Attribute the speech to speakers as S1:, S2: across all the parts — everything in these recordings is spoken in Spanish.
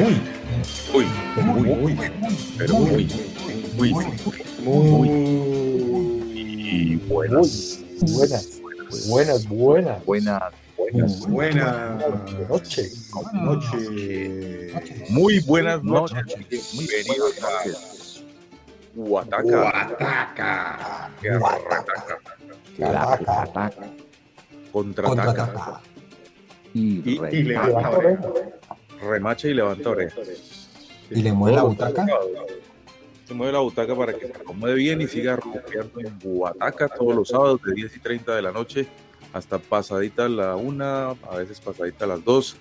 S1: Uy, uy, muy, muy, pero muy, muy, muy, muy buenas,
S2: buenas, buenas, buenas,
S1: buenas,
S2: buenas,
S3: buenas.
S2: Noche,
S3: noche,
S1: muy buenas noches, bienvenidos a Guataca,
S2: Guataca,
S1: Guataca, contraataca.
S3: Y,
S1: y,
S3: y levanta oreja.
S1: remacha y levanta orejas.
S2: y le mueve la butaca.
S1: Se mueve la butaca para que se acomode bien y siga rompiendo en Guataca todos los sábados de 10 y 30 de la noche hasta pasadita la una, a veces pasadita las dos,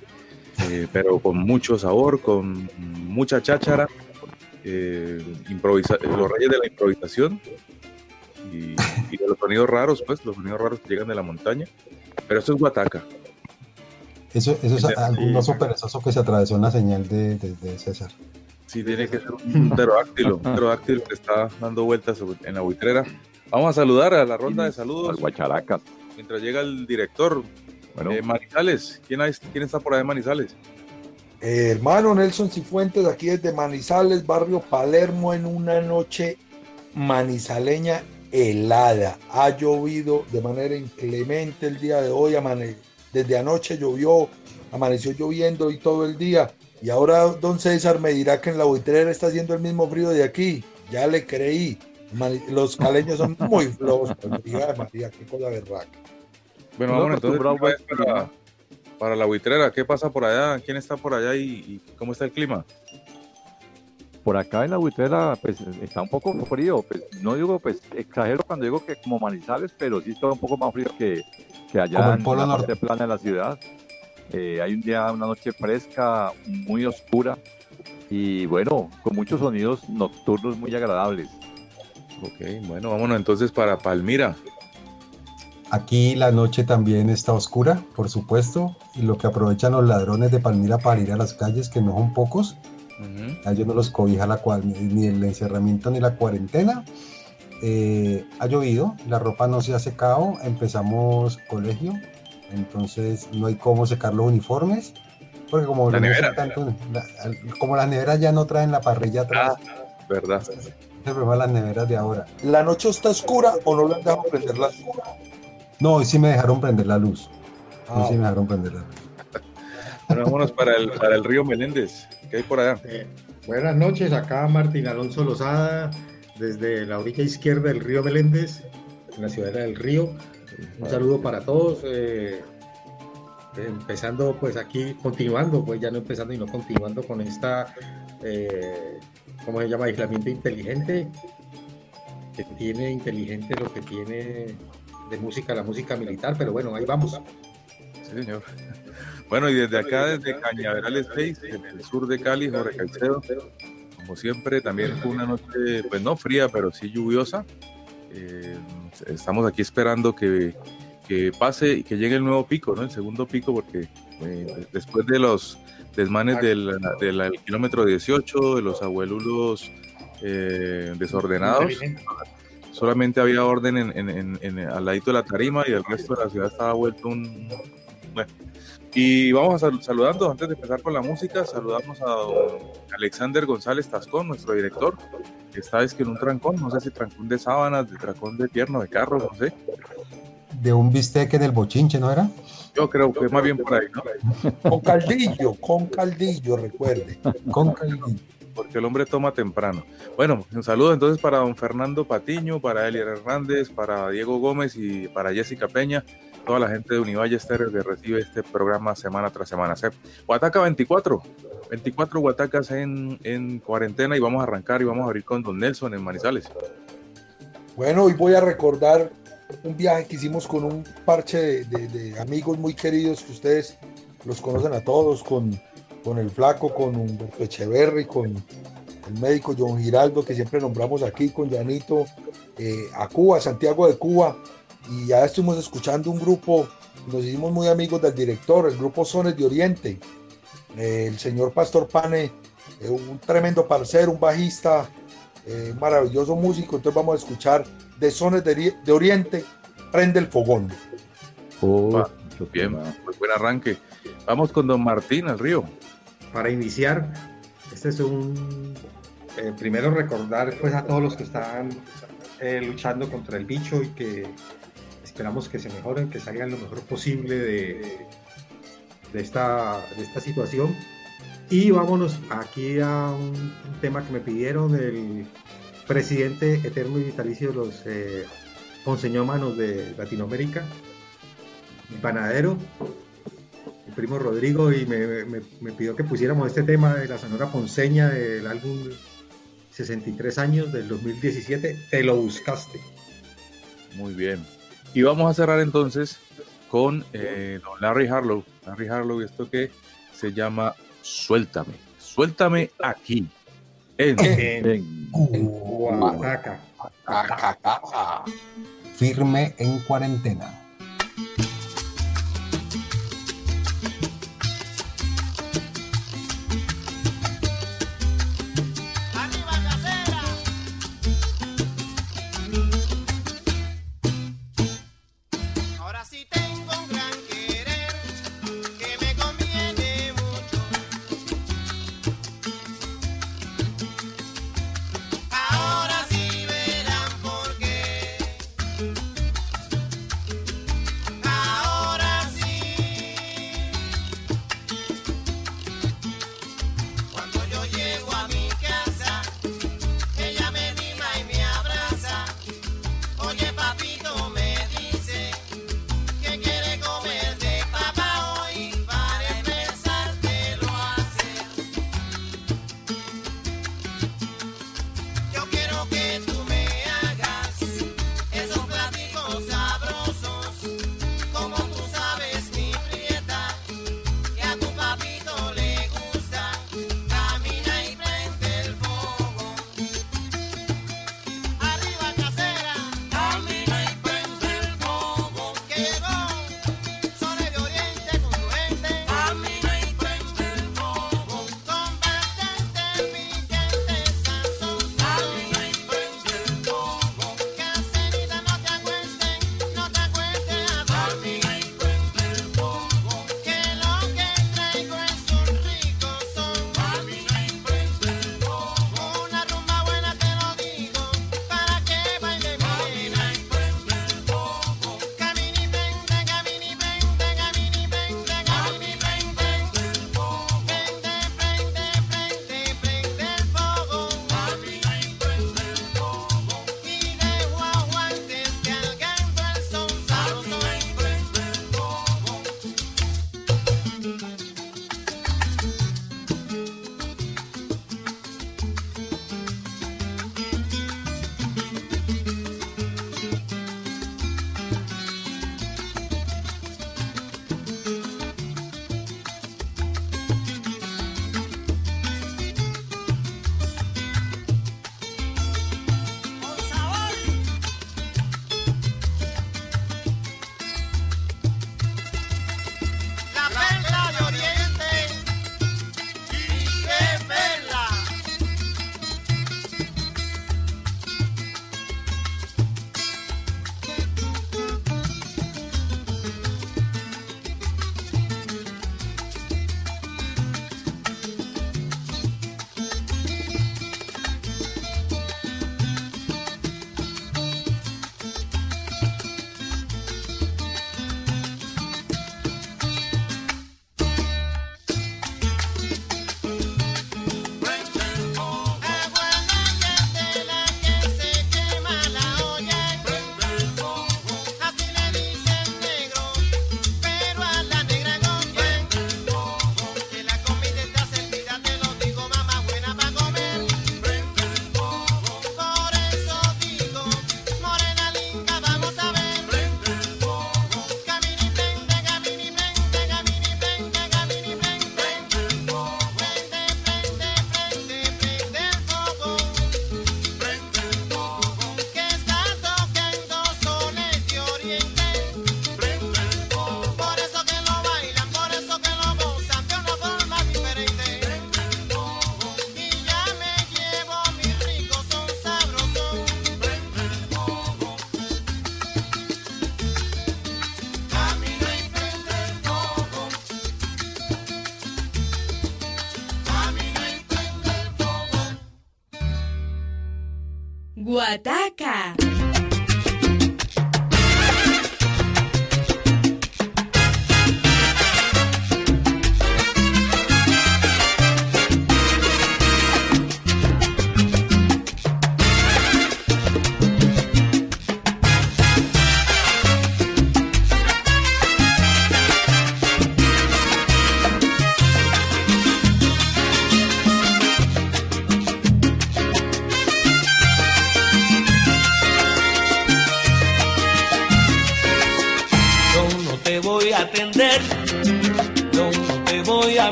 S1: eh, pero con mucho sabor, con mucha cháchara, eh, improvisa los reyes de la improvisación y, y, de los sonidos raros, pues, los sonidos raros que llegan de la montaña. Pero esto es Guataca.
S2: Eso, eso es algún perezoso que se atravesó en la señal de, de, de César.
S1: Sí, tiene que ser un pterodáctilo, un pterodáctilo que está dando vueltas en la buitrera. Vamos a saludar a la ronda de saludos.
S4: Guacharacas.
S1: Mientras llega el director. Bueno. Eh, Manizales, ¿Quién, hay, ¿quién está por ahí de Manizales?
S5: Eh, hermano Nelson Cifuentes, aquí desde Manizales, barrio Palermo, en una noche manizaleña helada. Ha llovido de manera inclemente el día de hoy, amane desde anoche llovió, amaneció lloviendo y todo el día. Y ahora don César me dirá que en la buitrera está haciendo el mismo frío de aquí. Ya le creí. Los caleños son muy flojos. María, María, qué cosa berraca.
S1: Bueno, vamos entonces para, para, la buitrera. ¿Qué pasa por allá? ¿Quién está por allá y, y, cómo está el clima?
S4: Por acá en la buitrera, pues está un poco frío. Pues, no digo, pues exagero cuando digo que como manizales, pero sí está un poco más frío que, que allá en la parte plana de la ciudad. Eh, hay un día, una noche fresca, muy oscura y bueno, con muchos sonidos nocturnos muy agradables.
S1: Ok, bueno, vámonos entonces para Palmira.
S2: Aquí la noche también está oscura, por supuesto, y lo que aprovechan los ladrones de Palmira para ir a las calles, que no son pocos, uh -huh. a ellos no los cobija la cual, ni el encerramiento ni la cuarentena. Eh, ha llovido, la ropa no se ha secado, empezamos colegio, entonces no hay cómo secar los uniformes, porque como,
S1: la nevera,
S2: tanto, la, como las neveras ya no traen la parrilla atrás.
S1: Ah, verdad.
S2: Es el problema de las neveras de ahora.
S5: ¿La noche está oscura o no la dejan prender la luz?
S2: No, hoy sí me dejaron prender la luz. Ah, hoy sí me dejaron prender la luz.
S1: Bueno, vámonos para el, para el río Meléndez. ¿Qué hay por allá?
S3: Eh, buenas noches, acá Martín Alonso Lozada, desde la orilla izquierda del río Meléndez, en la ciudad del río. Un saludo para todos. Eh, empezando pues aquí, continuando, pues ya no empezando, sino continuando con esta, eh, ¿cómo se llama? Aislamiento inteligente, que tiene inteligente lo que tiene de música, la música militar, pero bueno, ahí vamos.
S1: Sí, señor. Bueno, y desde acá, desde Cañaverales 6, en el sur de Cali, Jorge Caicedo, como siempre, también fue una noche, pues no fría, pero sí lluviosa. Eh, estamos aquí esperando que, que, pase y que llegue el nuevo pico, ¿no? El segundo pico, porque eh, después de los desmanes del, del, kilómetro 18, de los abuelulos eh, desordenados, solamente había orden en, en, en, en, al ladito de la tarima y el resto de la ciudad estaba vuelto un... Bueno, y vamos a sal saludando, antes de empezar con la música, saludamos a don Alexander González Tascón, nuestro director, que está es que en un trancón, no sé si trancón de sábanas, de trancón de tierno, de carro, no sé.
S2: De un bistec en el bochinche, ¿no era?
S1: Yo creo que más bien por ahí, ¿no?
S5: Con caldillo, con caldillo, recuerde.
S2: Con caldillo.
S1: Porque el hombre toma temprano. Bueno, un saludo entonces para don Fernando Patiño, para Elier Hernández, para Diego Gómez y para Jessica Peña toda la gente de Univalle que recibe este programa semana tras semana. Guataca 24, 24 Guatacas en, en, cuarentena y vamos a arrancar y vamos a abrir con Don Nelson en Manizales.
S5: Bueno, hoy voy a recordar un viaje que hicimos con un parche de, de, de amigos muy queridos que ustedes los conocen a todos, con con el flaco, con Humberto Echeverry, con el médico John Giraldo, que siempre nombramos aquí, con Janito, eh, a Cuba, Santiago de Cuba, y ya estuvimos escuchando un grupo, nos hicimos muy amigos del director, el grupo Sones de Oriente, eh, el señor Pastor Pane, eh, un tremendo parcero, un bajista, maravilloso músico, entonces vamos a escuchar de Sones de, Oriente, Prende el Fogón.
S1: Oh, bien, muy buen arranque. Vamos con don Martín al río.
S3: Para iniciar, este es un eh, primero recordar pues a todos los que están eh, luchando contra el bicho y que esperamos que se mejoren, que salgan lo mejor posible de, de, esta, de esta situación. Y vámonos aquí a un, tema que me pidieron el presidente eterno y vitalicio los eh, ponceñómanos de Latinoamérica, panadero, mi primo Rodrigo, y me, me, me, pidió que pusiéramos este tema de la Sonora Ponceña del álbum 63 años del 2017, te lo buscaste.
S1: Muy bien. Y vamos a cerrar entonces con eh, don Larry Harlow. Larry Harlow, esto que se llama Suéltame. Suéltame aquí. En, en,
S2: Firme en cuarentena.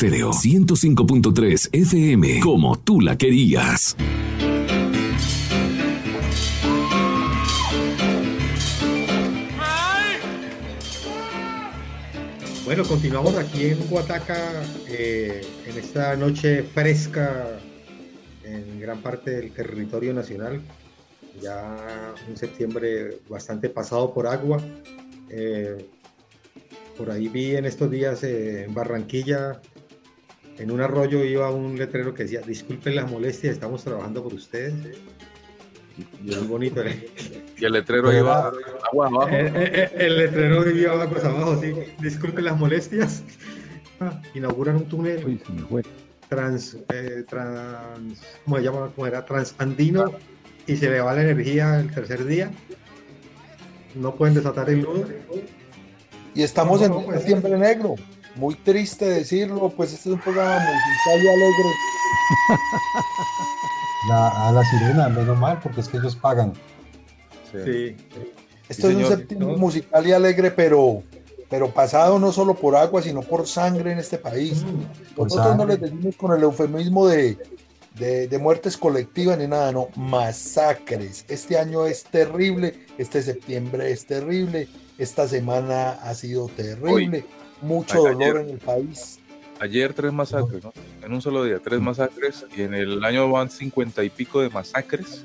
S6: Estéreo 105.3 FM, como tú la querías.
S3: Bueno, continuamos aquí en Guataca eh, en esta noche fresca en gran parte del territorio nacional. Ya un septiembre bastante pasado por agua. Eh, por ahí vi en estos días eh, en Barranquilla, en un arroyo iba un letrero que decía, disculpen las molestias, estamos trabajando por ustedes. Y muy bonito.
S1: Y el letrero iba agua abajo.
S3: Eh, el, letrero iba aguas abajo, sí. Disculpen las molestias. inauguran un túnel trans, trans, ¿cómo se llama? ¿Cómo era? Transandino y se le va la energía el tercer día. No pueden desatar el nudo.
S5: Y estamos en pues, septiembre negro. Muy triste decirlo, pues este es un programa musical y alegre.
S2: a la sirena, menos mal, porque es que ellos pagan.
S5: Sí. Esto es un septiembre musical y alegre, pero, pero pasado no solo por agua, sino por sangre en este país. Mm, Nosotros no les decimos con el eufemismo de de, muertes colectivas ni nada, no, masacres. Este año es terrible, este septiembre es terrible, esta semana ha sido terrible, mucho dolor en el país.
S1: Ayer tres masacres, ¿no? En un solo día, tres masacres, y en el año van cincuenta y pico de masacres.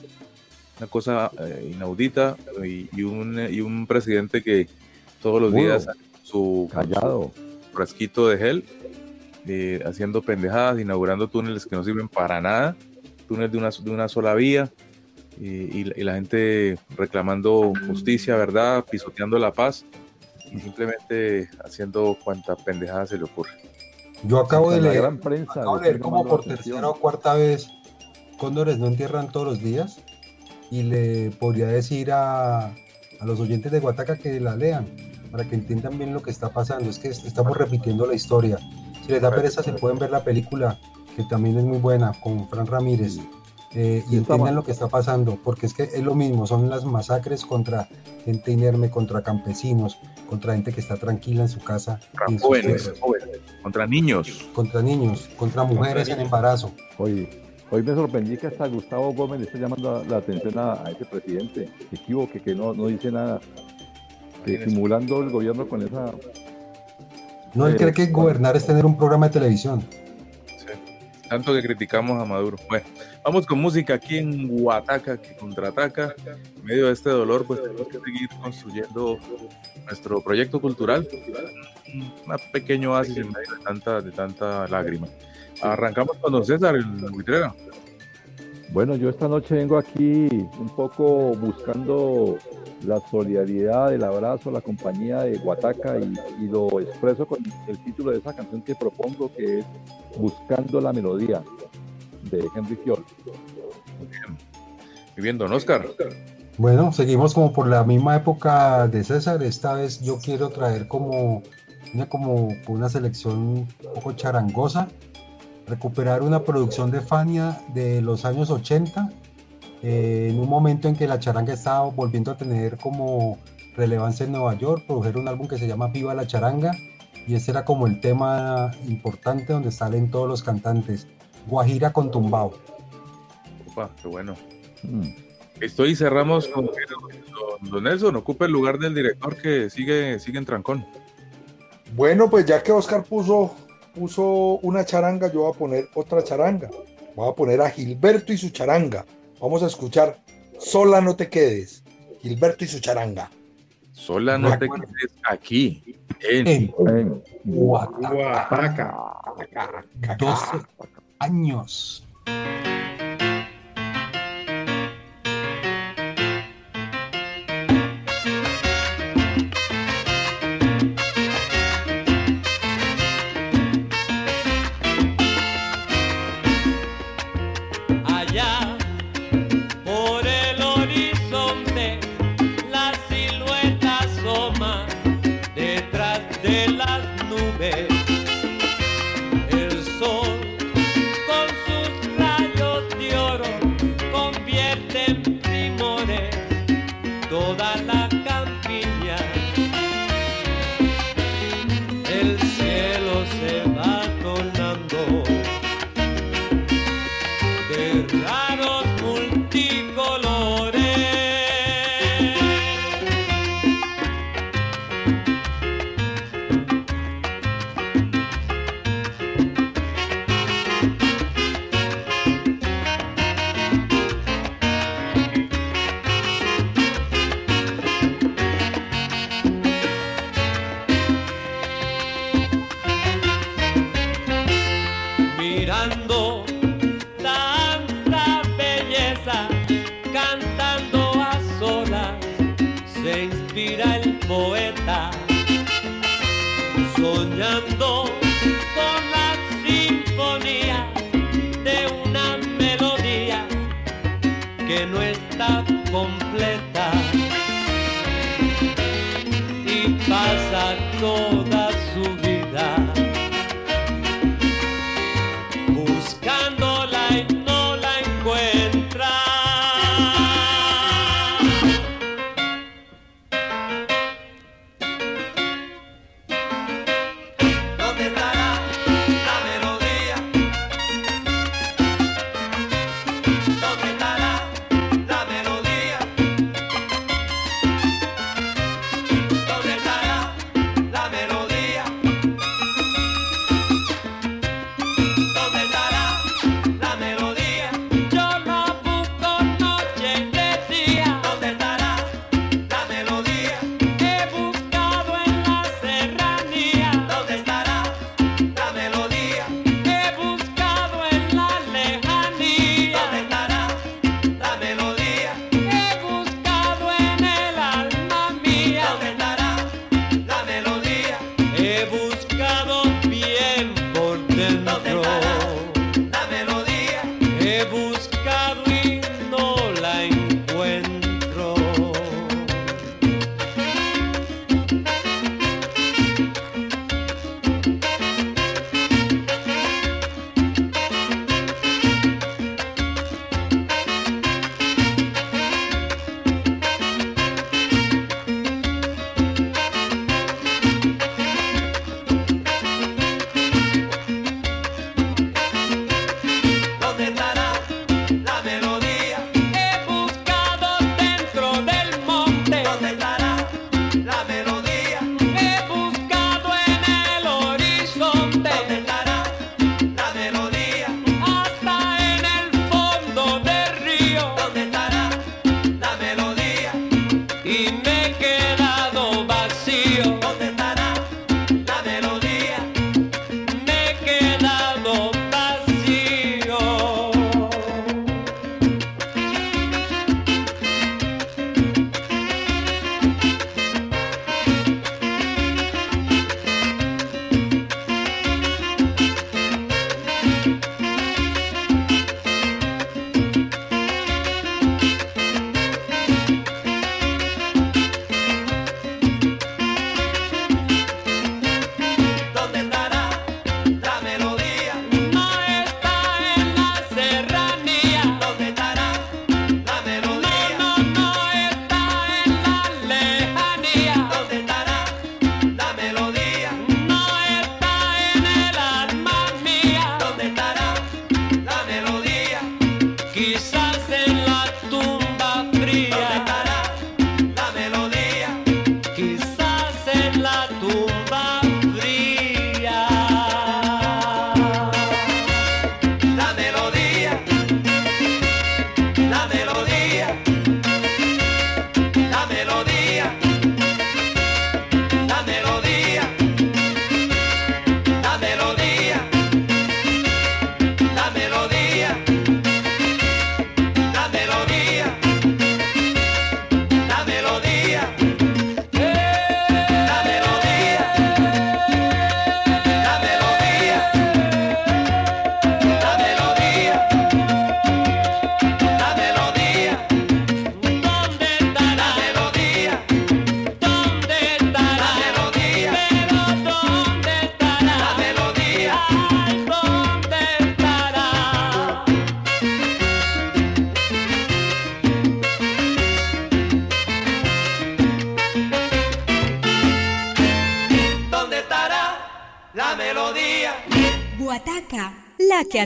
S1: Una cosa eh, inaudita, y, un, y un presidente que todos los días su
S4: callado
S1: frasquito de gel haciendo pendejadas, inaugurando túneles que no sirven para nada, túneles de una, de una sola vía, y, la gente reclamando justicia, verdad, pisoteando la paz, y simplemente haciendo cuanta pendejada se le ocurre.
S2: Yo acabo de leer, gran prensa, como por tercera o cuarta vez cóndores no entierran todos los días y le podría decir a, a los oyentes de Guataca que la lean para que entiendan bien lo que está pasando. Es que estamos repitiendo la historia. Si les da pereza, se pueden ver la película, que también es muy buena, con Fran Ramírez. Eh, y entiendan lo que está pasando, porque es que es lo mismo, son las masacres contra gente inerme, contra campesinos, contra gente que está tranquila en su casa.
S1: jóvenes, contra niños.
S2: Contra niños, contra mujeres en embarazo.
S4: Hoy, hoy me sorprendí que hasta Gustavo Gómez le está llamando la, atención a, ese presidente, que equivoque, que no, no dice nada, simulando el gobierno con esa
S2: no, él cree que gobernar es tener un programa de televisión.
S1: Tanto que criticamos a Maduro. Bueno, vamos con música aquí en Huataca, que contraataca. En medio de este dolor, pues tenemos que seguir construyendo nuestro proyecto cultural. Un pequeño oasis en medio de tanta, de tanta lágrima. Arrancamos con don César, el buitrera.
S4: Bueno, yo esta noche vengo aquí un poco buscando la solidaridad, el abrazo, la compañía de Guataca y, lo expreso con el título de esa canción que propongo que es Buscando la Melodía de Henry Fiol.
S1: Muy bien. Y bien, don Oscar.
S2: Bueno, seguimos como por la misma época de César. Esta vez yo quiero traer como una, como una selección un poco charangosa, recuperar una producción de Fania de los años 80 eh, en un momento en que la charanga estaba volviendo a tener como relevancia en Nueva York, produjeron un álbum que se llama Viva la Charanga y ese era como el tema importante donde salen todos los cantantes. Guajira con Tumbao.
S1: Opa, qué bueno. Mm. Estoy cerramos con Don Nelson, ocupa el lugar del director que sigue, sigue en trancón.
S5: Bueno, pues ya que Oscar puso, puso una charanga, yo voy a poner otra charanga. Voy a poner a Gilberto y su charanga. Vamos a escuchar Sola no te quedes, Gilberto y su charanga.
S1: Sola no te quedes aquí, en,
S2: en, 12 años.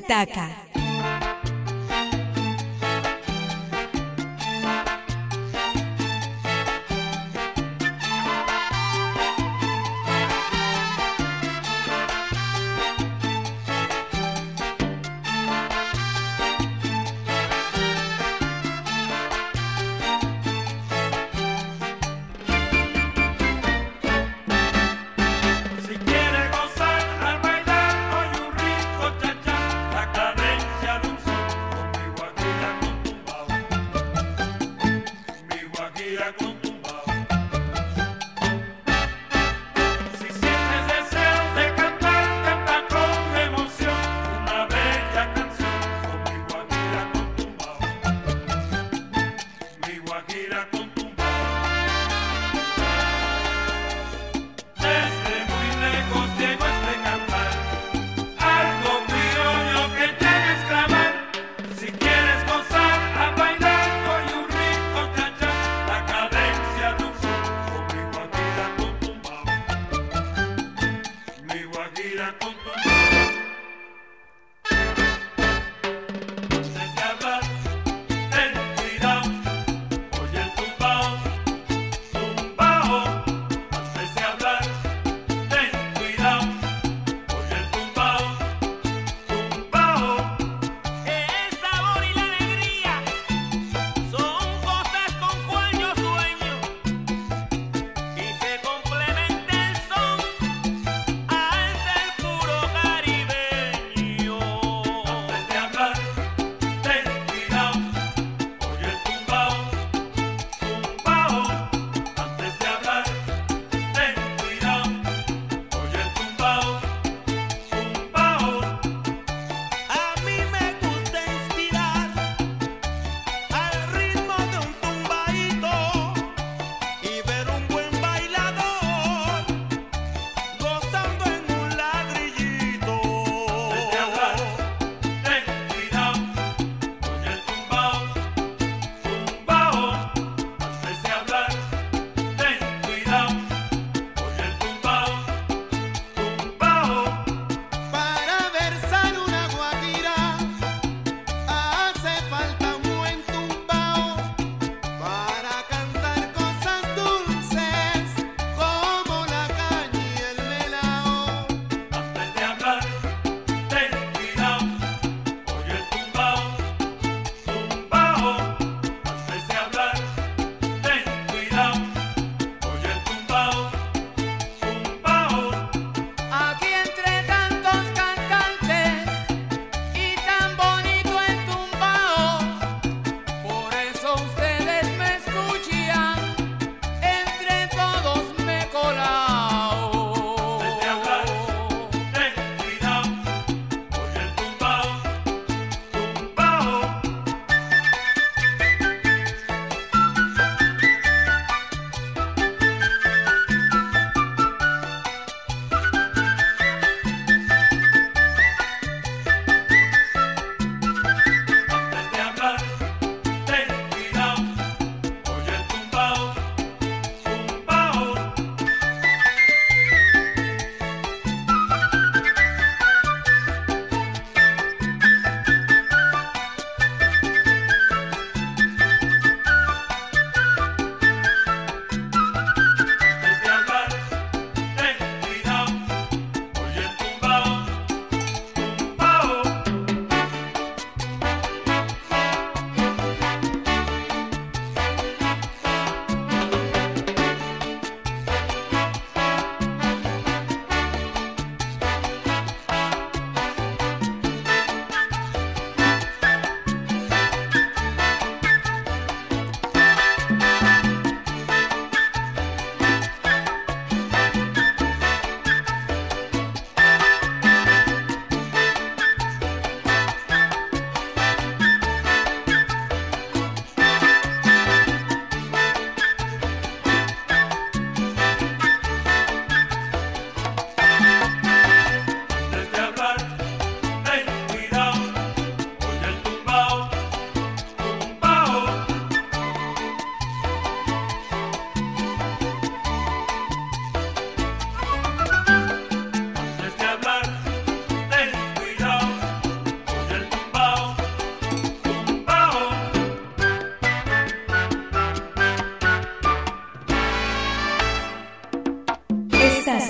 S7: La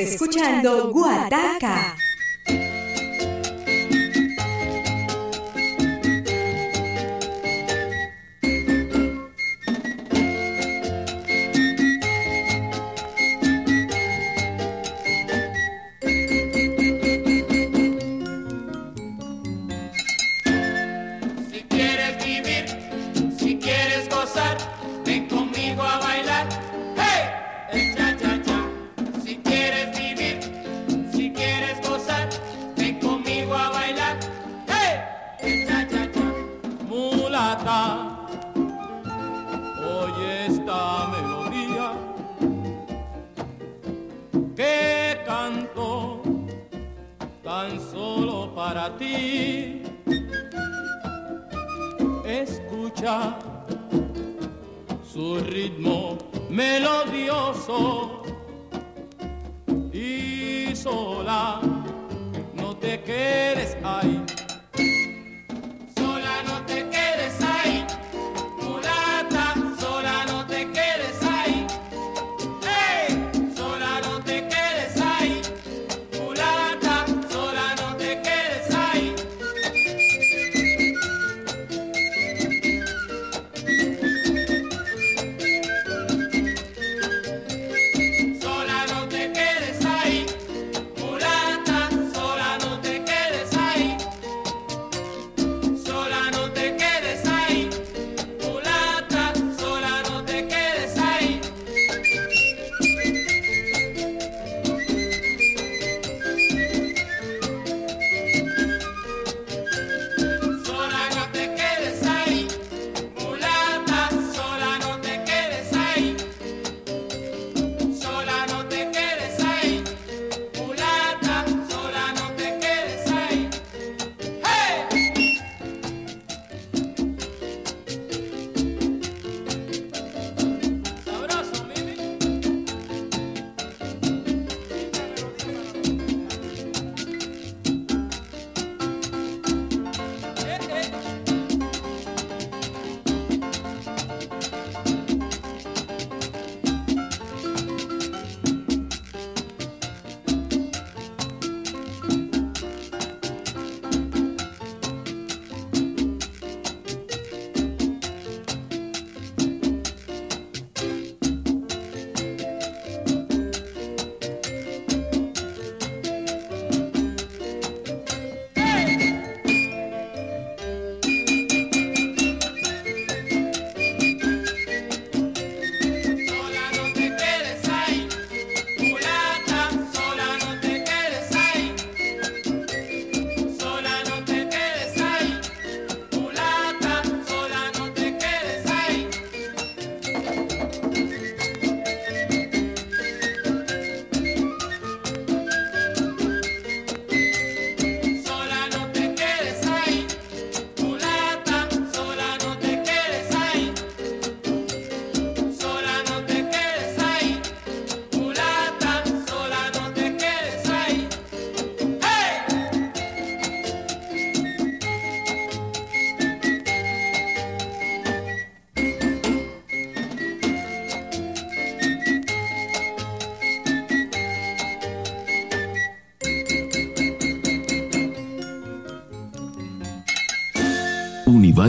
S8: escuchando Guataca.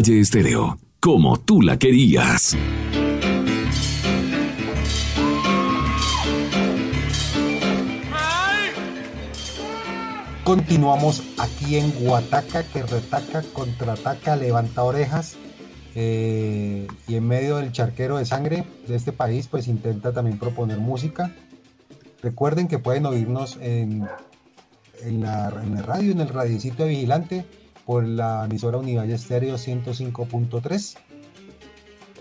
S6: Valle Estéreo, como tú la querías.
S2: Continuamos aquí en Guataca, que retaca, contraataca, levanta orejas. Eh, y en medio del charquero de sangre de este país, pues intenta también proponer música. Recuerden que pueden oírnos en, en, la, radio, en el radiocito de Vigilante, por la emisora Univalle Estéreo 105.3.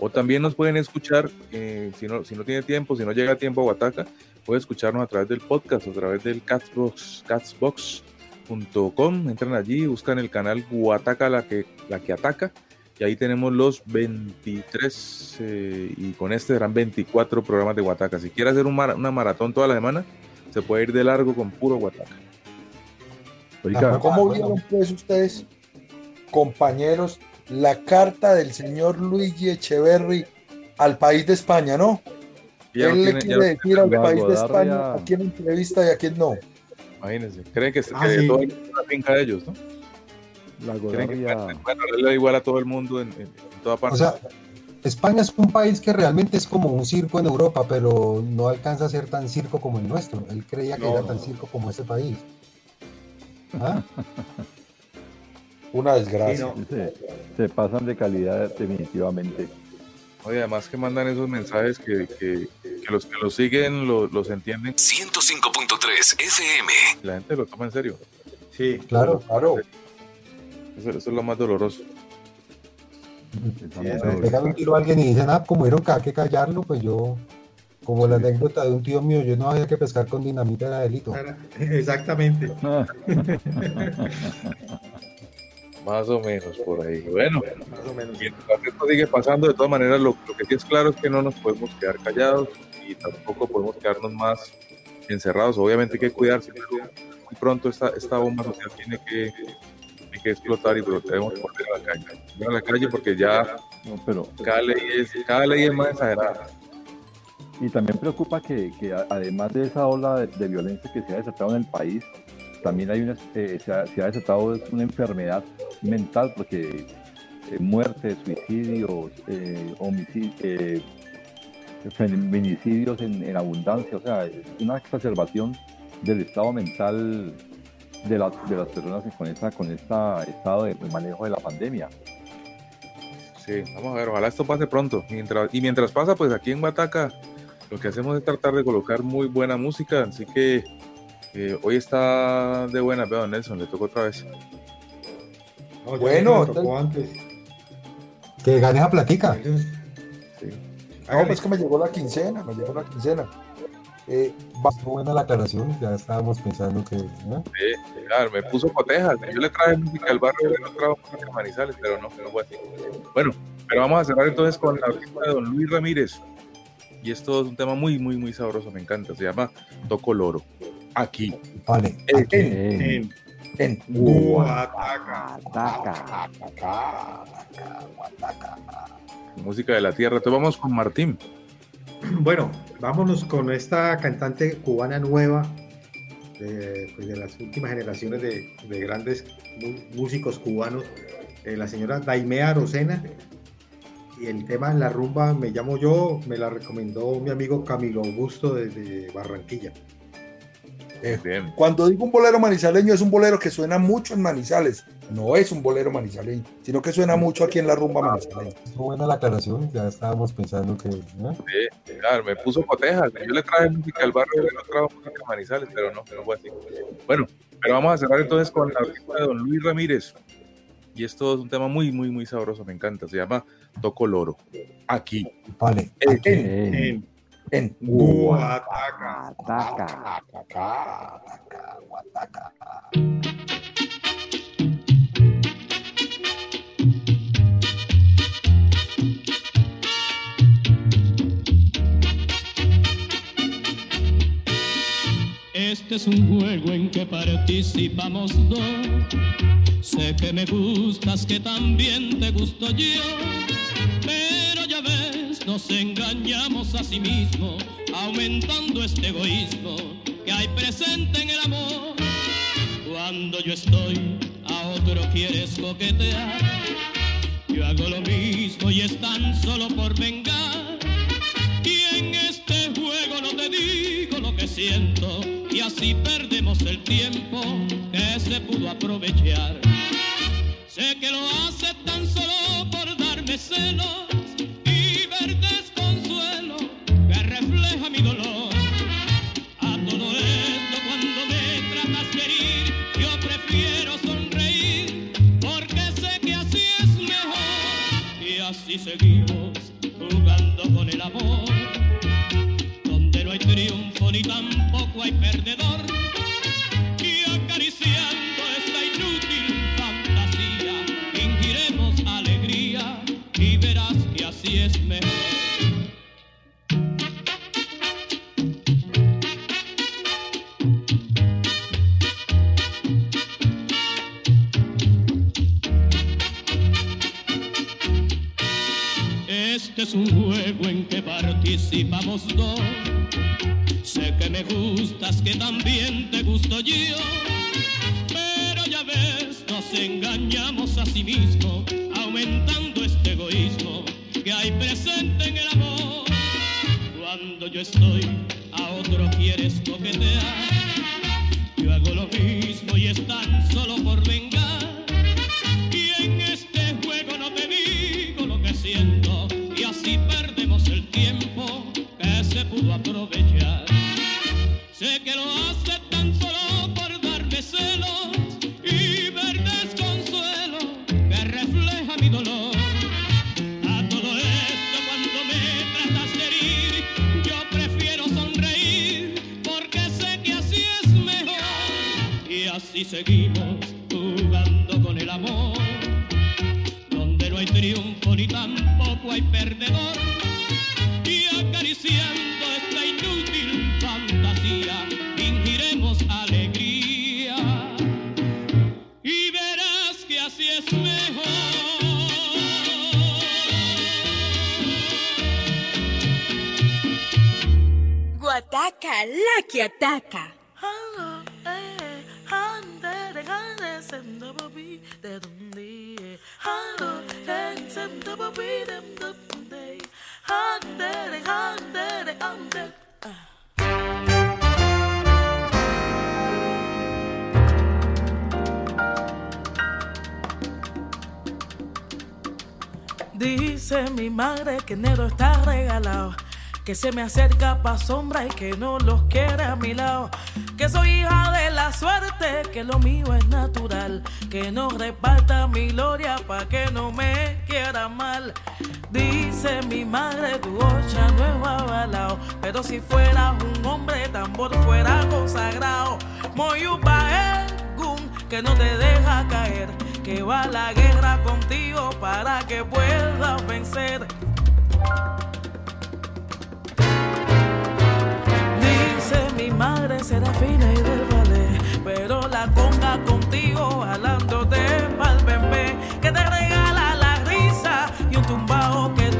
S1: O también nos pueden escuchar, eh, si, no, si no tiene tiempo, si no llega a tiempo a Guataca, puede escucharnos a través del podcast, a través del Catsbox, catsbox.com. Entran allí, buscan el canal Guataca, la que, la que ataca, y ahí tenemos los 23, eh, y con este serán 24 programas de Guataca. Si quiere hacer una maratón toda la semana, se puede ir de largo con puro Guataca.
S5: ¿Cómo vieron pues ustedes compañeros, la carta del señor Luigi Echeverry al país de España, ¿no? Él le quiere decir al país de España a quién entrevista y a quién no.
S1: Imagínense, creen que, ah, que todo es una finca de ellos, ¿no? La Creen que, bueno, le igual a todo el mundo en, en, toda parte.
S2: O sea, España es un país que realmente es como un circo en Europa, pero no alcanza a ser tan circo como el nuestro. Él creía que era tan circo como ese país. ¿Ah?
S5: Una desgracia.
S4: se, pasan de calidad definitivamente.
S1: Oye, además que mandan esos mensajes que, que, los que los siguen los entienden.
S6: 105.3 FM.
S1: La gente lo toma en serio.
S2: Sí, claro, claro.
S1: Eso, es lo más doloroso.
S2: pegan un tiro a alguien y dicen, ah, como vieron que hay que callarlo, pues yo, como la anécdota de un tío mío, yo no había que pescar con dinamita era delito.
S3: Exactamente.
S1: Más o menos por ahí. Bueno, más o menos. mientras esto sigue pasando, de todas maneras, lo, que sí es claro es que no nos podemos quedar callados y tampoco podemos quedarnos más encerrados. Obviamente hay que cuidarse, muy pronto esta, esta bomba social tiene que, que explotar y pero debemos volver a la calle. a la calle porque ya pero, cada, ley es, cada ley es más exagerada.
S4: Y también preocupa que, que además de esa ola de, violencia que se ha desatado en el país, también hay una, eh, se, ha, se, ha, desatado una enfermedad mental porque eh, muertes, suicidios, eh, homicidios, eh, feminicidios en, en, abundancia, o sea, una exacerbación del estado mental de, la, de las personas con esta con esta estado de, manejo de la pandemia.
S1: Sí, vamos a ver, ojalá esto pase pronto. Mientras, y mientras pasa, pues aquí en Bataca lo que hacemos es tratar de colocar muy buena música, así que eh, hoy está de buena, veo Nelson, le tocó otra vez.
S5: bueno,
S2: que gane a platica.
S5: Sí. No, pues que me llegó la quincena, me llegó la quincena.
S2: Eh, buena la aclaración, ya estábamos pensando que.
S1: Sí, claro, me puso cotejas. Yo le traje música al barrio, no trajo música Manizales, pero no, no fue así. Bueno, pero vamos a cerrar entonces con la orquesta de don Luis Ramírez. Y esto es un tema muy, muy, muy sabroso, me encanta. Se llama Toco Loro aquí.
S2: Vale.
S1: Aquí. En, en, en Música de la tierra. Entonces vamos con Martín.
S3: Bueno, vámonos con esta cantante cubana nueva, de, pues de las últimas generaciones de, de grandes músicos cubanos, eh, la señora Daimea Rosena. Y el tema La Rumba me llamo yo, me la recomendó mi amigo Camilo Augusto desde Barranquilla.
S5: Eh, cuando digo un bolero manizaleño es un bolero que suena mucho en Manizales, no es un bolero manizaleño, sino que suena mucho aquí en la rumba manizaleña.
S2: Muy buena la aclaración, ya estábamos pensando que...
S1: Sí, claro, me puso cotejas, yo le traje música al barrio, le trajo música a Manizales, pero no, no fue así. Bueno, pero vamos a cerrar entonces con la orquesta de don Luis Ramírez. Y esto es un tema muy, muy, muy sabroso, me encanta. Se llama Toco Loro. Aquí.
S2: Vale.
S5: en, en Guataca.
S9: Este es un juego en que participamos dos. Sé que me gustas, que también te gusto yo nos engañamos a sí mismos, aumentando este egoísmo que hay presente en el amor. Cuando yo estoy, a otro quieres coquetear. Yo hago lo mismo y es tan solo por vengar. Y en este juego no te digo lo que siento, y así perdemos el tiempo que se pudo aprovechar. Sé que lo hace tan solo por darme celos y seguimos jugando con el amor, donde no hay triunfo ni tampoco hay perdedor. Y acariciando esta inútil fantasía, fingiremos alegría y verás que así es mejor. Es un juego en que participamos dos. Sé que me gustas, que también te gusto yo. Pero ya ves, nos engañamos a sí mismos, aumentando este egoísmo que hay presente en el amor. Cuando yo estoy, a otro quieres coquetear. Yo hago lo mismo y es tan solo por vengar. Aprovechar. Sé que lo hace tan solo por darme celos y ver desconsuelo que refleja mi dolor. A todo esto cuando me tratas de herir, yo prefiero sonreír porque sé que así es mejor. Y así seguimos jugando con el amor, donde no hay triunfo ni tampoco hay perdedor. Y acariciando Que
S10: ataca.
S11: Dice mi madre que enero está regalado, que se me acerca pa' sombra y que no los quiere a mi lado. Que soy hija de la suerte, que lo mío es natural, que no reparta mi gloria pa' que no me quiera mal. Dice mi madre, tu ocha no es avalado, pero si fueras un hombre, tambor fuera consagrado. Moyupa que no te deja caer, que va a la guerra contigo para que puedas vencer. Madre será fina y del ballet, pero la conga contigo jalándote pa'l bebé, que te regala la risa y un tumbao que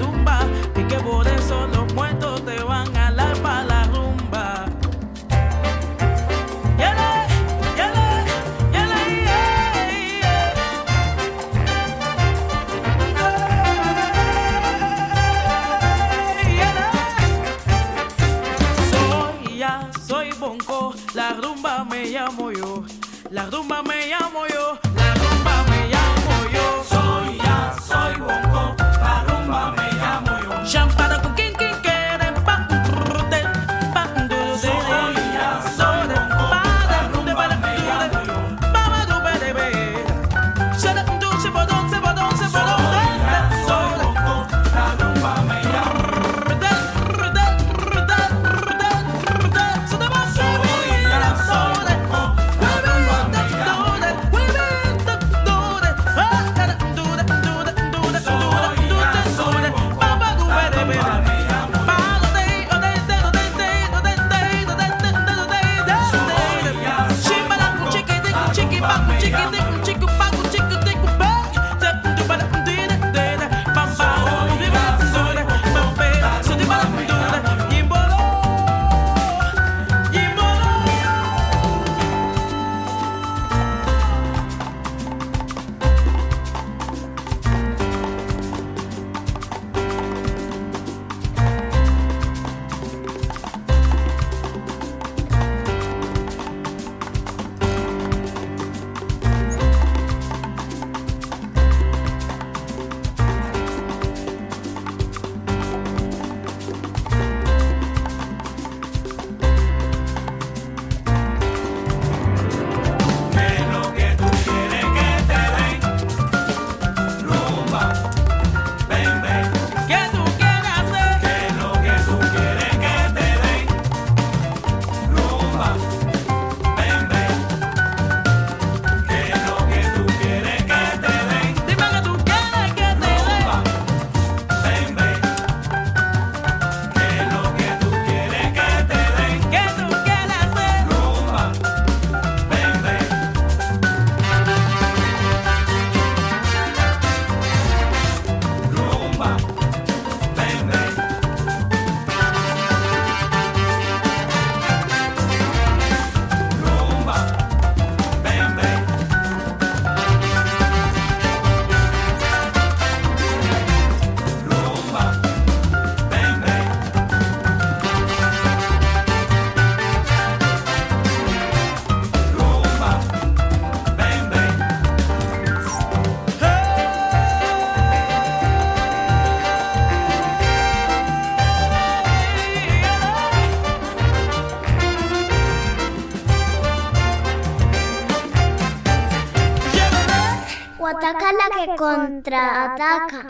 S9: contraataca.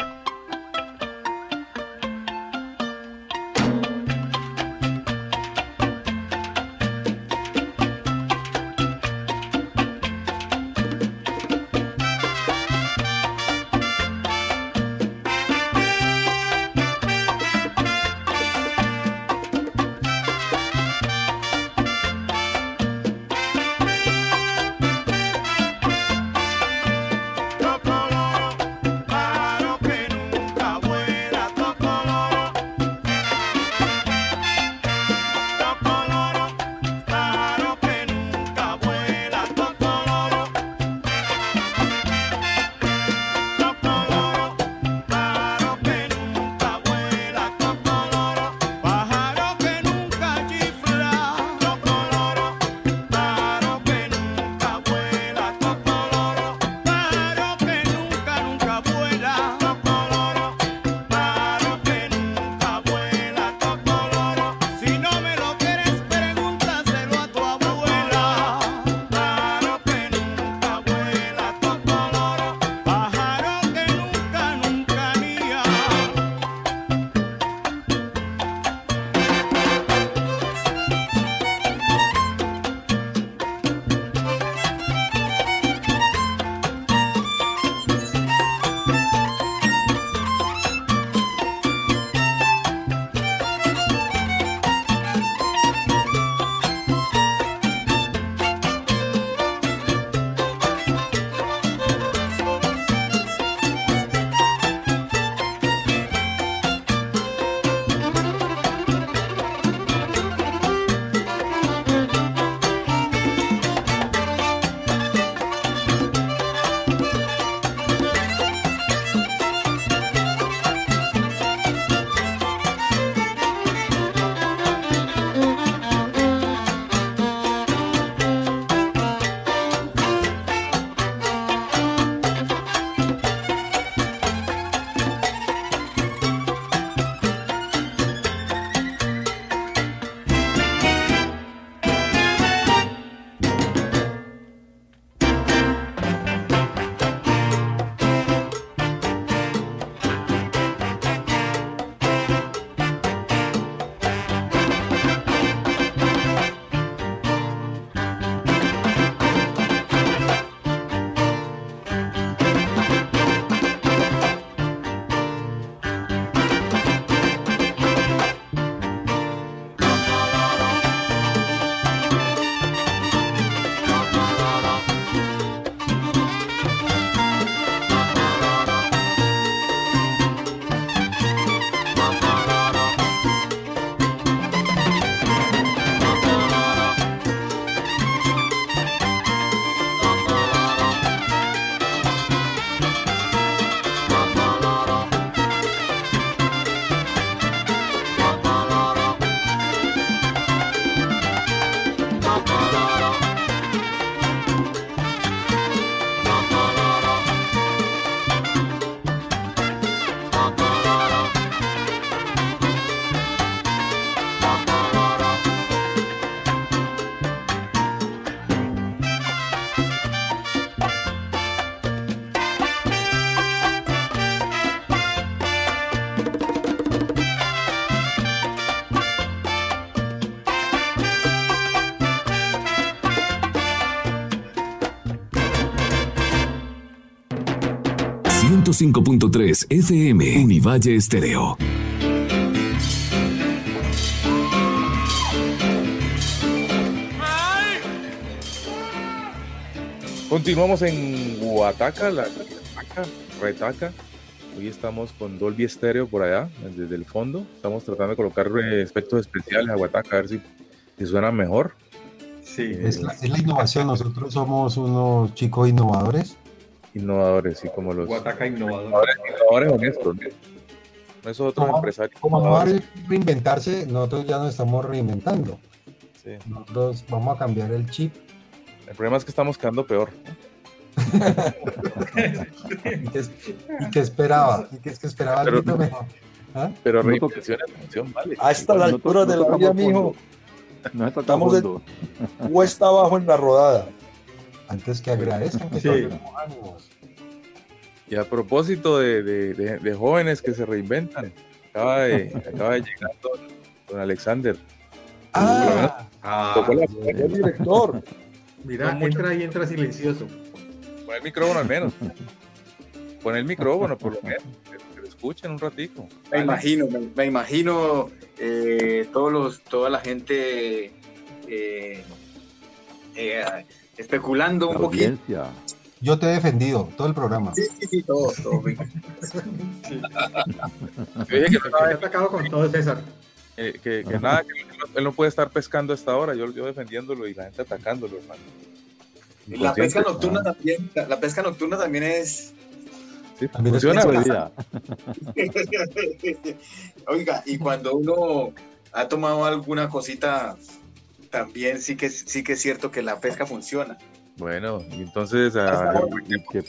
S6: .3 FM Univalle Estéreo.
S1: Continuamos en Huataca, la retaca. Hoy estamos con Dolby Estéreo por allá, desde el fondo. Estamos tratando de colocar aspectos especiales a Huataca, a ver si, si suena mejor.
S2: Sí. Es la, es la innovación. Nosotros somos unos chicos innovadores
S1: innovadores, y como los
S3: Guataca innovadores.
S1: Innovadores honestos. ¿no? Esos otros empresarios.
S2: Como no reinventarse, nosotros ya nos estamos reinventando. Sí. Nosotros vamos a cambiar el chip.
S1: El problema es que estamos quedando peor.
S2: ¿Y, qué, esperaba? ¿Y qué es que esperaba pero, mejor?
S1: ¿Ah? Pero reinvención es vale.
S5: A esta altura de la vida, mijo. No estamos de cuesta abajo en la rodada
S2: antes que agradezcan que sí.
S1: Y a propósito de, jóvenes que se reinventan, acaba de, acaba de llegar don, Alexander.
S3: Ah, ah el director. Mira, entra y entra silencioso.
S1: Pon el micrófono al menos. Pon el micrófono por lo menos. Que, lo escuchen un ratito.
S12: Me imagino, me, imagino eh, todos los, toda la gente eh, eh, especulando un poquito.
S10: Yo te he defendido todo el programa.
S12: Sí, sí, sí, todo, todo.
S3: Yo dije que me había atacado con todo César.
S1: Eh, que, que nada, que él no puede estar pescando a esta hora, yo, yo defendiéndolo y la gente atacándolo, hermano.
S12: La pesca nocturna también, la pesca nocturna también es.
S1: Sí, también funciona,
S12: Oiga, y cuando uno ha tomado alguna cosita, también sí que sí que es cierto que la pesca funciona.
S1: Bueno, y entonces a,
S4: y que,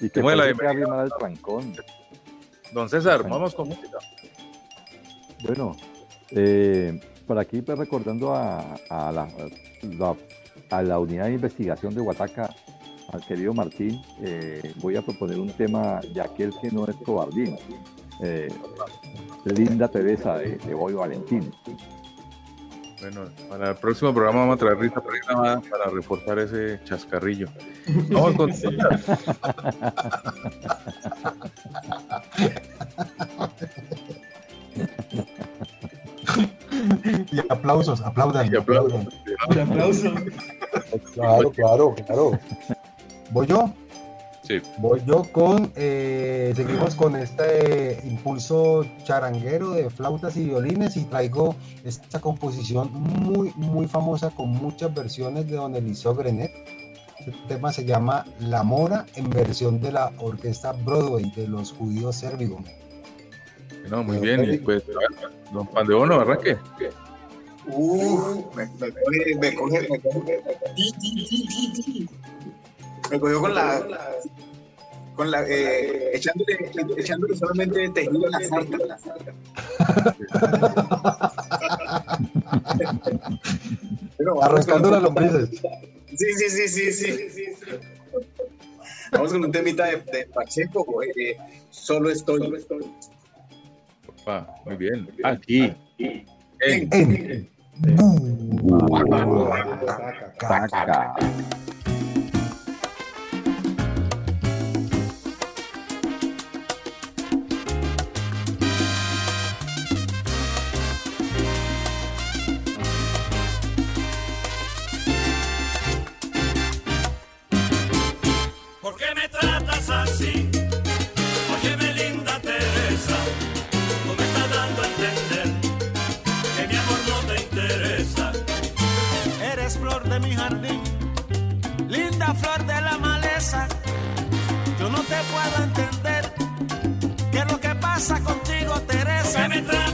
S4: y que la el trancón.
S1: Don César, vamos con música.
S4: Bueno, eh, por aquí pues, recordando a, la, a, la, unidad de investigación de Huataca, al querido Martín, eh, voy a proponer un tema de aquel que no es cobardín. Eh, Linda Teresa de, de Boy Valentín.
S1: Bueno, para el próximo programa vamos a traer Rita para, para reforzar ese chascarrillo. Vamos con
S10: y aplausos, aplaudan.
S1: Y aplaudan.
S10: Y aplausos. Claro, claro, claro. ¿Voy yo?
S1: Sí.
S10: Voy yo con, eh, seguimos con este impulso charanguero de flautas y violines y traigo esta composición muy, muy famosa con muchas versiones de Don Eliseo Grenet. Este tema se llama La Mora en versión de la orquesta Broadway de los judíos sérvigos.
S1: No, muy bien. Y pues, don Pandeono, arranque.
S12: Uh, me, me, coge, me coge, me coge, me cogió con la, con la, eh, echándole, echándole solamente tejido a la sarta.
S10: Arrancando las lombrices.
S12: Sí, sí, sí, sí, sí, sí, Vamos con un temita de, de Pacheco, eh, solo estoy. Solo estoy.
S1: muy bien. Aquí. En.
S10: en. en.
S13: casarse. que trae.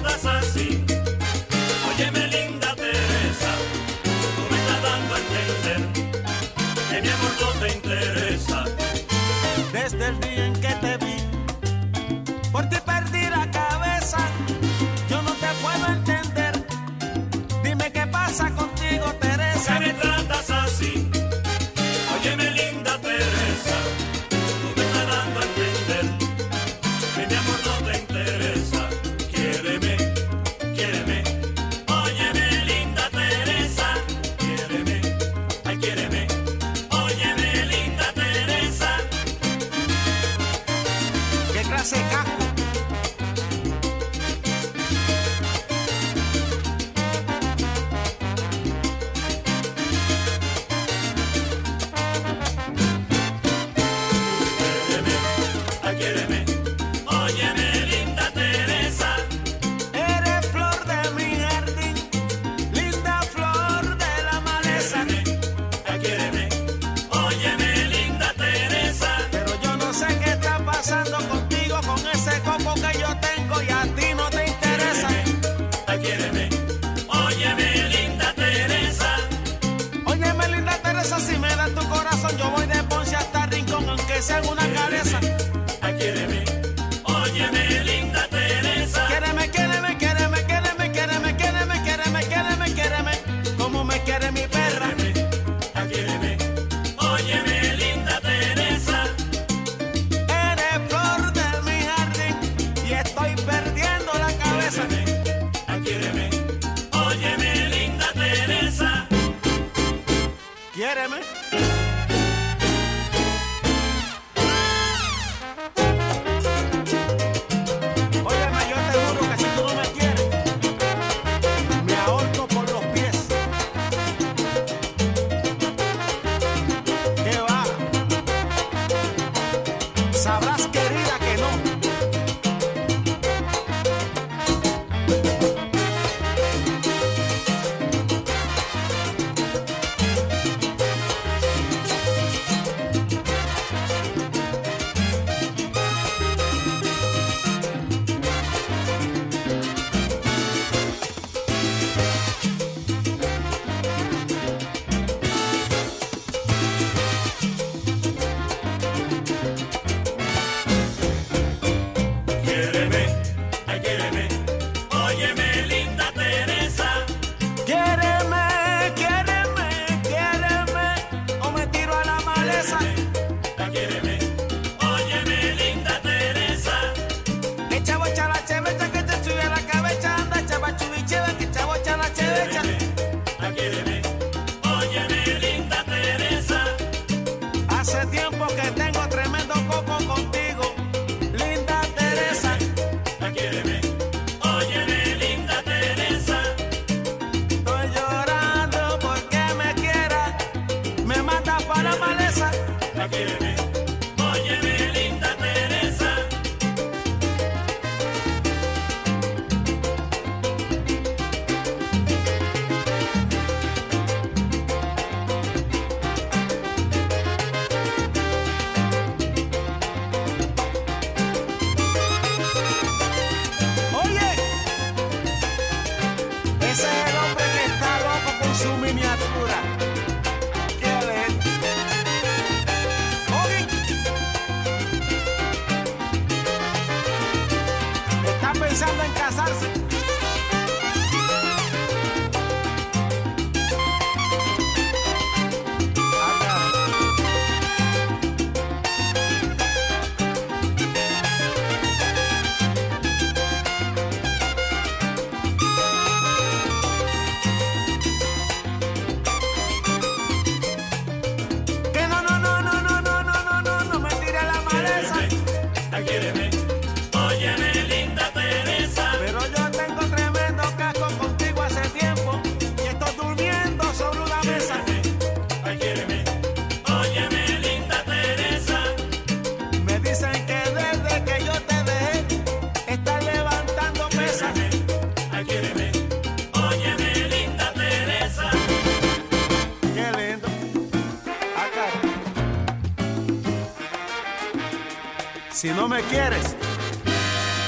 S13: Si no me quieres,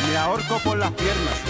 S13: me ahorco por las piernas.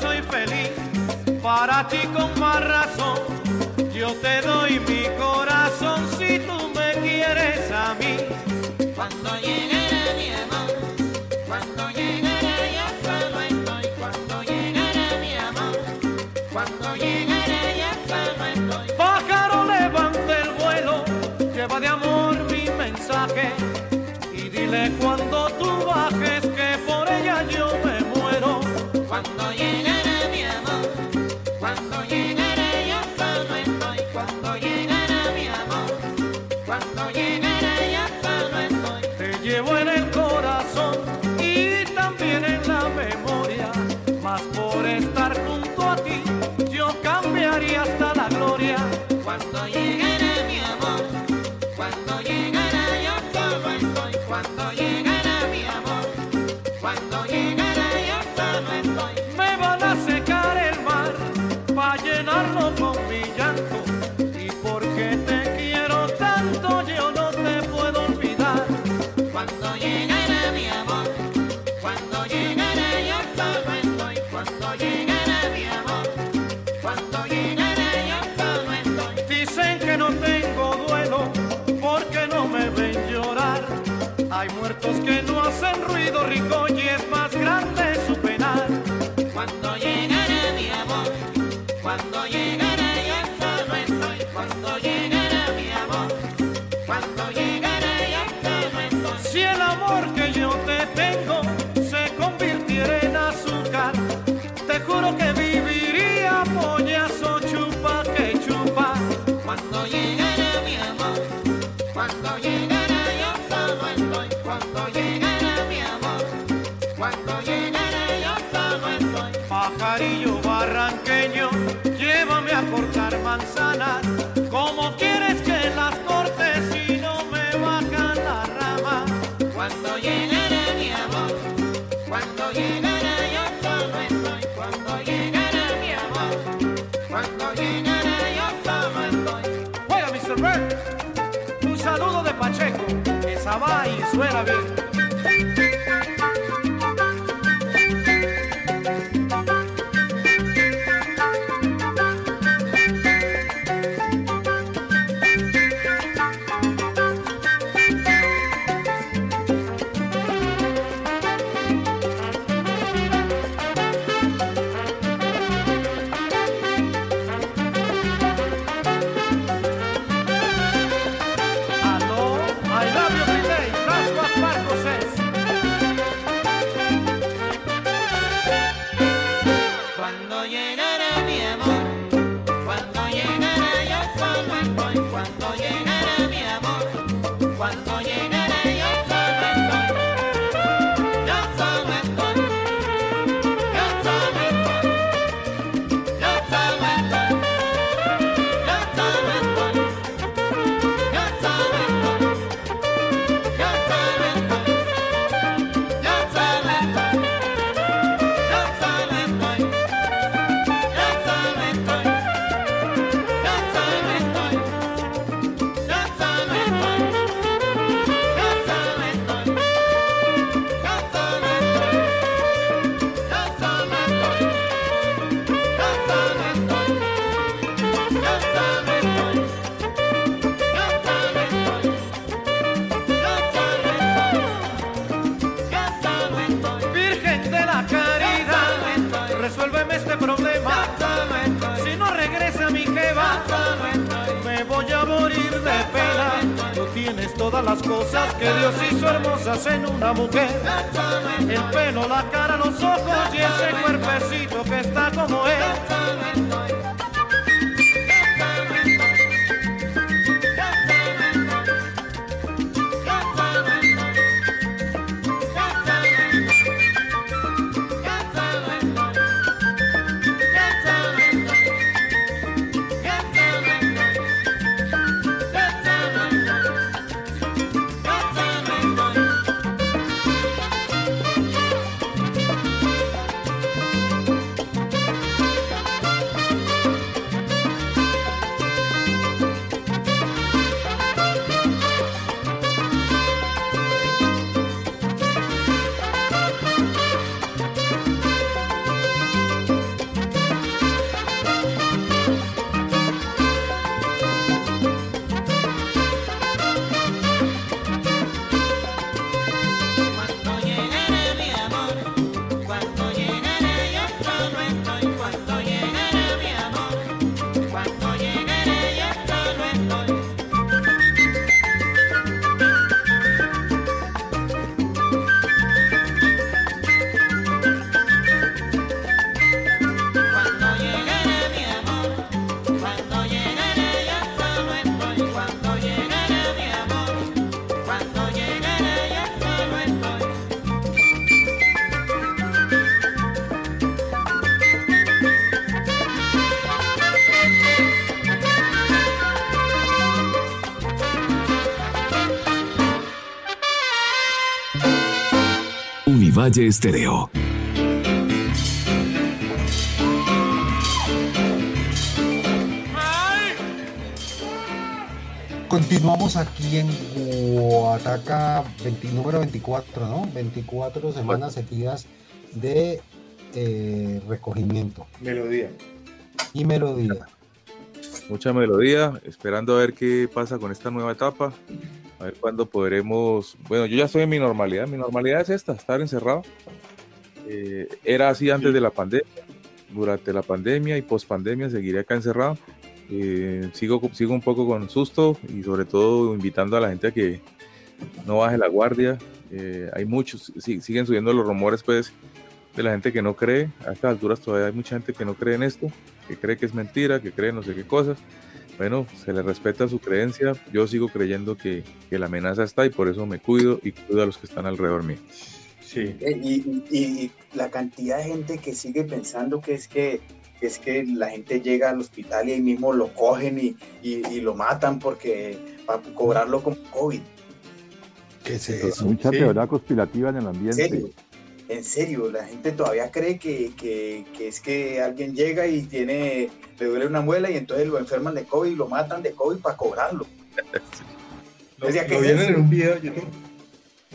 S14: soy feliz, para ti con más razón. Yo te doy mi corazón si tú me quieres a mí.
S15: Cuando
S14: llegues barranqueño, llévame a cortar manzanas, como quieres que las corte si no me bajan la rama.
S15: Cuando llegara mi amor, cuando llegara yo solo estoy, cuando llegara mi amor, cuando llegara yo solo estoy.
S14: Juega Mr. Bird, un saludo de Pacheco, esa va y suena bien.
S6: Univalle Estéreo.
S2: Continuamos aquí en Guataca, 20 número 24, ¿no? 24 semanas seguidas de eh, recogimiento
S3: Melodía.
S2: y melodía.
S1: Mucha melodía, esperando a ver qué pasa con esta nueva etapa. A ver cuándo podremos. Bueno, yo ya estoy en mi normalidad. Mi normalidad es esta, estar encerrado. Eh, era así antes de la pandemia. Durante la pandemia y post pandemia seguiré acá encerrado. Eh, sigo, sigo un poco con susto y sobre todo invitando a la gente a que no baje la guardia. Eh, hay muchos, sí, siguen subiendo los rumores pues de la gente que no cree. A estas alturas todavía hay mucha gente que no cree en esto, que cree que es mentira, que cree no sé qué cosas. Bueno, se le respeta su creencia. Yo sigo creyendo que, que la amenaza está y por eso me cuido y cuido a los que están alrededor mío.
S3: Sí.
S12: Eh, Y, y- y la cantidad de gente que sigue pensando que es que que es que la gente llega al hospital y ahí mismo lo cogen y, y- y lo matan porque para cobrarlo como COVID.
S5: ¿Qué es eso?
S4: Mucha
S12: Sí.
S4: teoría conspirativa en el
S12: En
S4: ambiente.
S12: serio, en serio, la gente todavía cree que, que- que es que alguien llega y tiene, le duele una muela y entonces lo enferman de COVID y lo matan de COVID para cobrarlo.
S3: Lo,
S12: Decía, ¿qué
S3: lo
S12: es
S3: vieron
S12: eso?
S3: en un video de YouTube.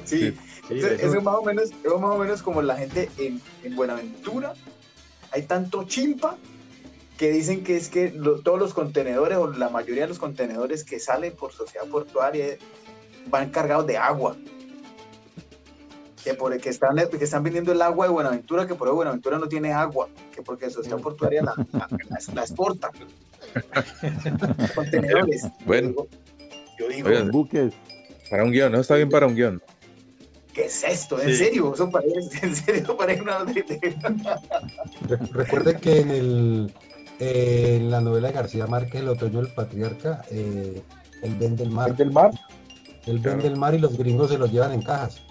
S12: Sí,
S3: Sí,
S12: Entonces,
S3: eso-
S12: eso es más o menos, eso más o menos como la gente en, en Buenaventura. Hay tanto chimpa que dicen que es que lo- todos los contenedores o la mayoría de los contenedores que salen por sociedad portuaria van cargados de agua. Que, por, que, están, que están vendiendo el agua de Buenaventura, que por eso Buenaventura no tiene agua, que porque sociedad portuaria la, la- la- la exporta. contenedores.
S1: Bueno,
S12: Yo digo,
S1: Oigan,
S4: buques.
S1: Para un guion, no está bien para un guion.
S12: ¿qué es esto? ¿En
S2: Sí.
S12: serio? Eso parece, en serio parece una...
S2: Re- Recuerde que en, el, eh, en la novela de García Márquez, El otoño del patriarca, eh, él vende el mar.
S5: ¿Vende el mar?
S2: Él vende el mar y los gringos se los llevan en cajas.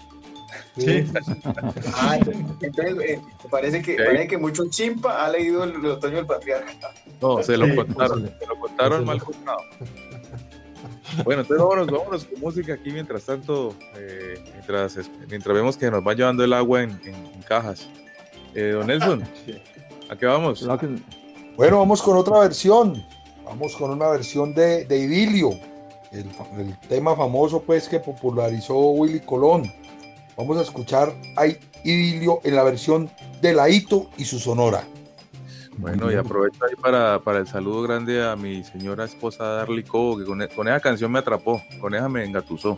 S3: Sí.
S12: Ah, entonces eh, parece que, parece que mucho chimpa ha leído el, el otoño del patriarca.
S1: No, se lo
S2: Sí,
S1: contaron,
S2: posible.
S1: se lo contaron mal contado. Bueno, entonces vámonos, vámonos con música aquí mientras tanto, eh, mientras, mientras vemos que nos va llevando el agua en, en- en cajas. Eh, don Nelson, ¿a qué vamos?
S5: Bueno, vamos con otra versión. Vamos con una versión de, de Idilio, el, el tema famoso pues que popularizó Willy Colón. Vamos a escuchar a Idilio en la versión de Laito y su sonora.
S1: Bueno, y aprovecho ahí para, para el saludo grande a mi señora esposa Darly Cobo, que con, e- con esa canción me atrapó, con esa me engatusó.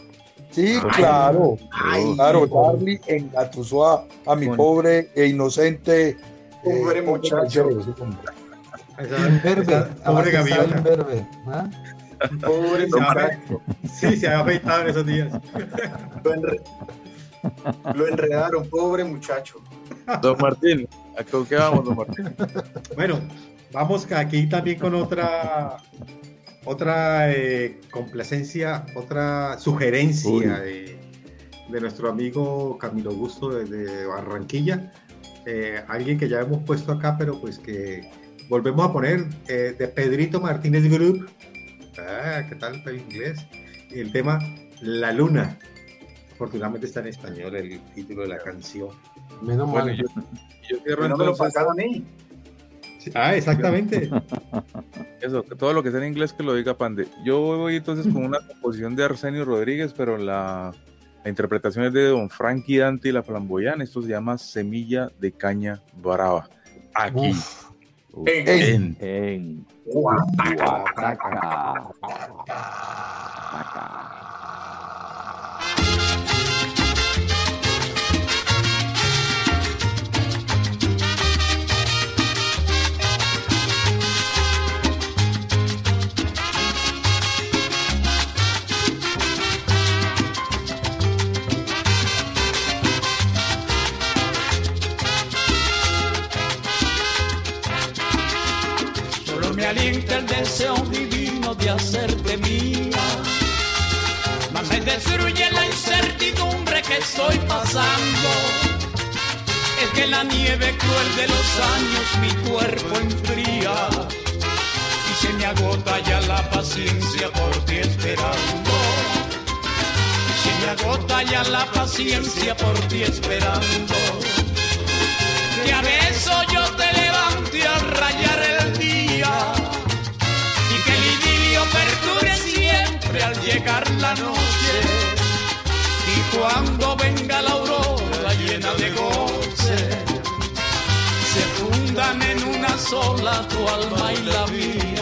S5: Sí,
S1: Ay.
S5: claro.
S1: Ay.
S5: claro, Charlie engatusó a, a mi
S1: Con-
S5: pobre e inocente.
S12: Pobre muchacho.
S2: Está
S3: gaviota.
S2: Imberbe, ¿ah?
S3: Pobre, se se ha afeitado en esos días.
S12: Lo, enre- lo enredaron, pobre muchacho.
S1: Don Martín, ¿a con qué vamos, don Martín?
S3: Bueno, vamos aquí también con otra otra eh, complacencia, otra sugerencia de, de nuestro amigo Camilo Augusto desde Barranquilla. Eh, alguien que ya hemos puesto acá, pero pues que volvemos a poner eh, de Pedrito Martínez Group. Ah, ¿qué tal el inglés? Y el tema La Luna. Afortunadamente está en español el título de la canción.
S2: Menos
S1: Bueno,
S2: mal.
S1: yo, yo cierro
S12: No me lo
S1: entonces.
S12: pasaron a mí.
S3: Ah, exactamente.
S1: Eso, que todo lo que sea en inglés que lo diga Pande. Yo voy entonces con una composición de Arsenio Rodríguez, pero la, la interpretación es de Don Frankie Dante y la Flamboyán. Esto se llama Semilla de Caña Brava. Aquí.
S2: Uf,
S12: En-
S1: En.
S4: En
S12: Guataca.
S16: Solo me el deseo divino de hacerte mía. Mas me destruye la incertidumbre que estoy pasando. Es que la nieve cruel de los años mi cuerpo enfría. Y se me agota ya la paciencia por ti esperando. Y se me agota ya la paciencia por ti esperando llegar la noche. Y cuando venga la aurora llena de goce se fundan en una sola tu alma y la mía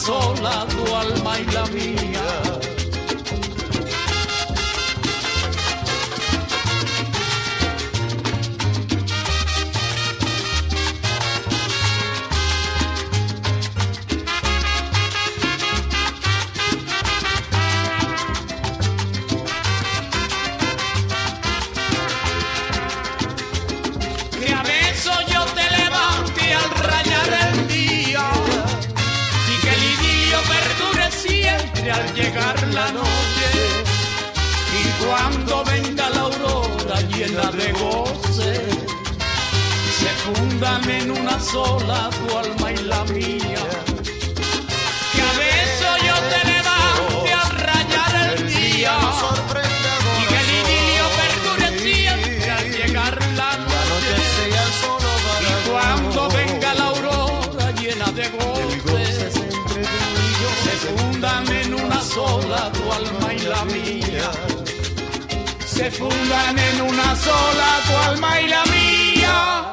S16: en una sola tu alma y la mía llena de goce. Se fundan en una sola tu alma y la mía se fundan en una sola tu alma y la mía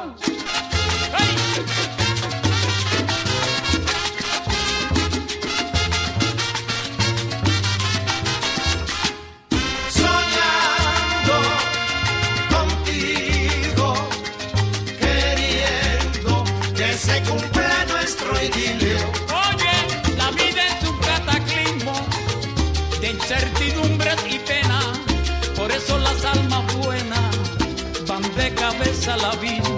S16: almas buenas van de cabeza abismo.
S15: Soñando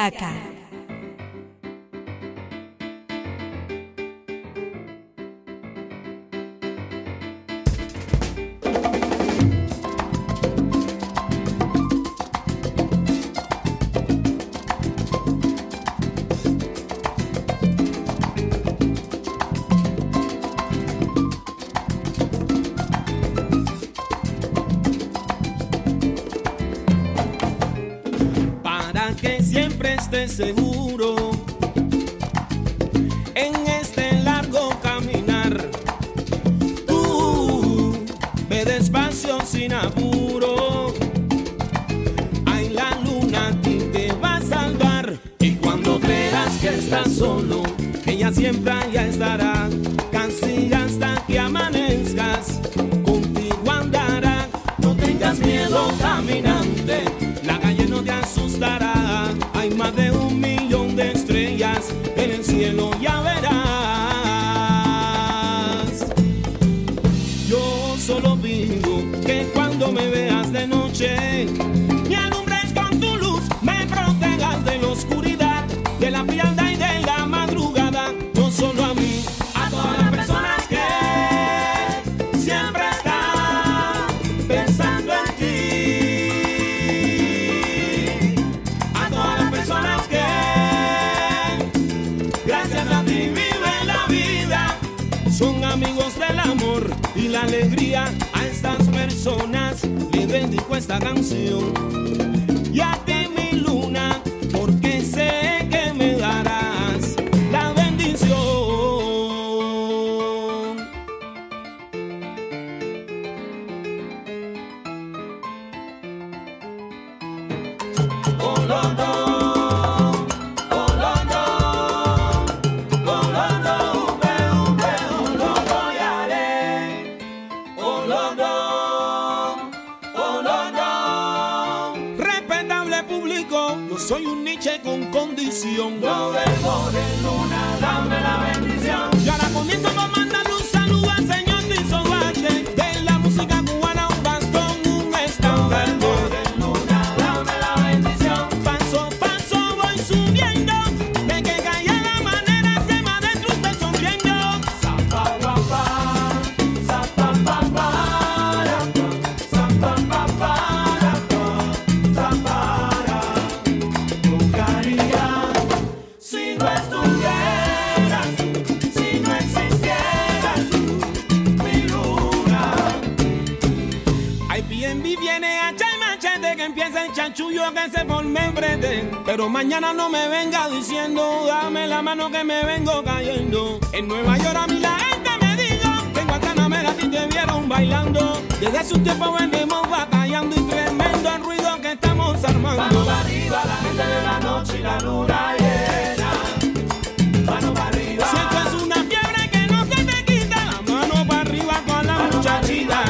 S17: Titicaca. mañana no me venga diciendo, dame la mano que me vengo cayendo. En Nueva York a mí la gente me dijo, que en Guantanamera a ti te vieron bailando. Desde su tiempo venimos batallando y tremendo el ruido que estamos armando. Vamos para arriba, la gente de la noche y la luna llena. Vamos para arriba. Si esto es una fiebre que no se te quita, la mano para arriba con la Mano
S5: muchachita.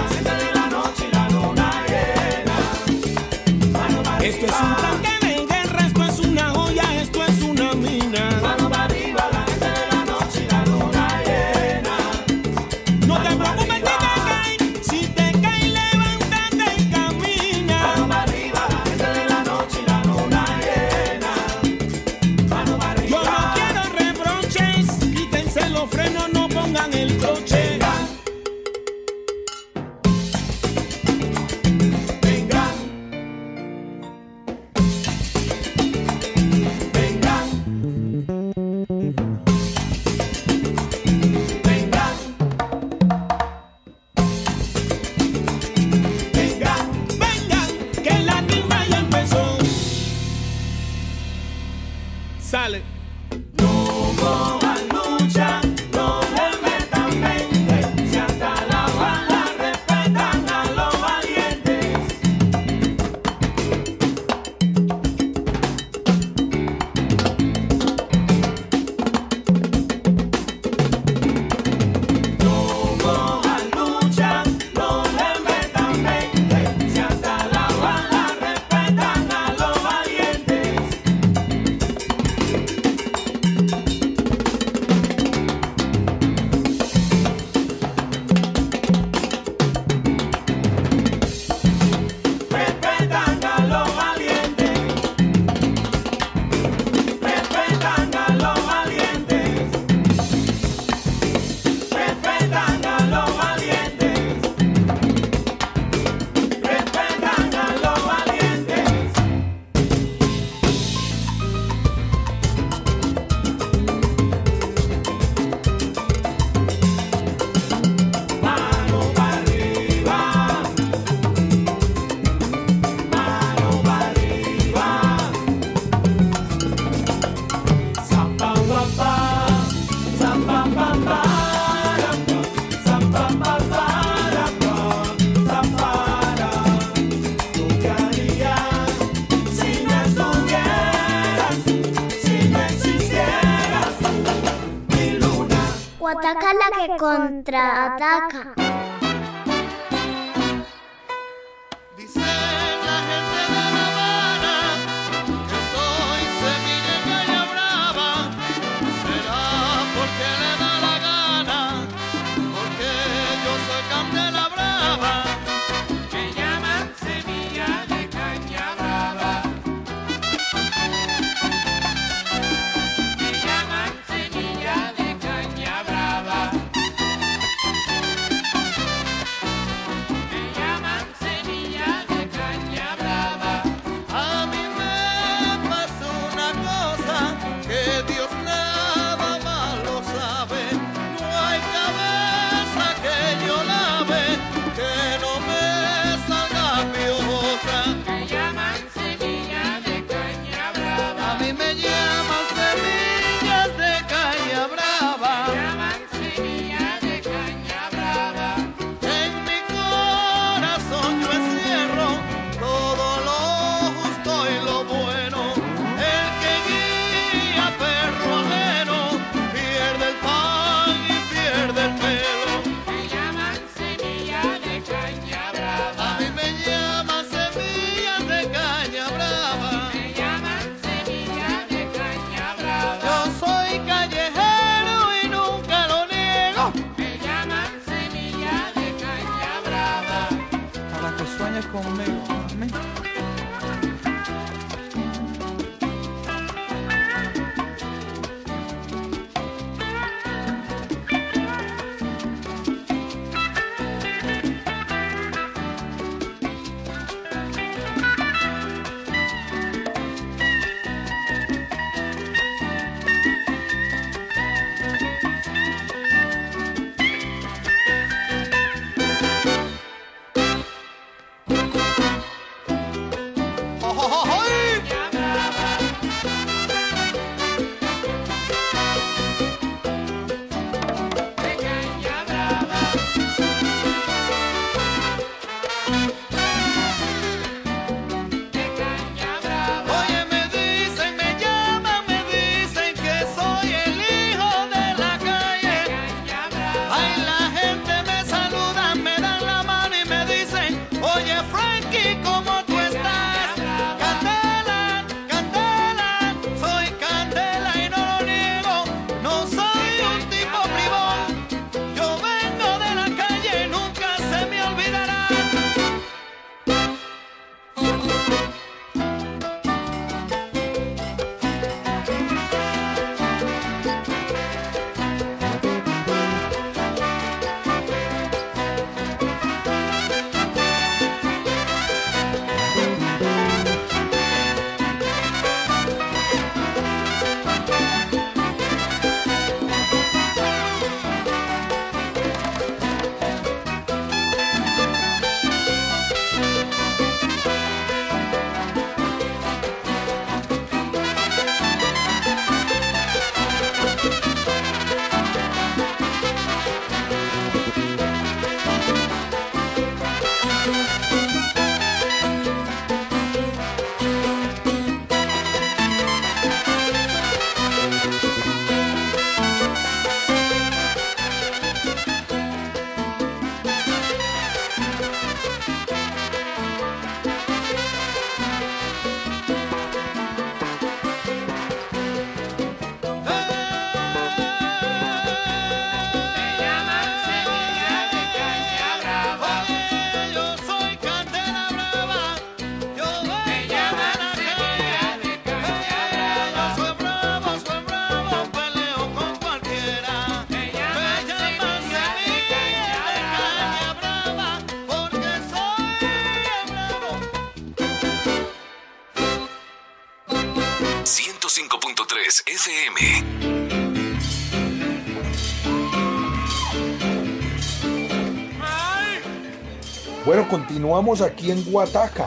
S5: continuamos aquí en Guataca.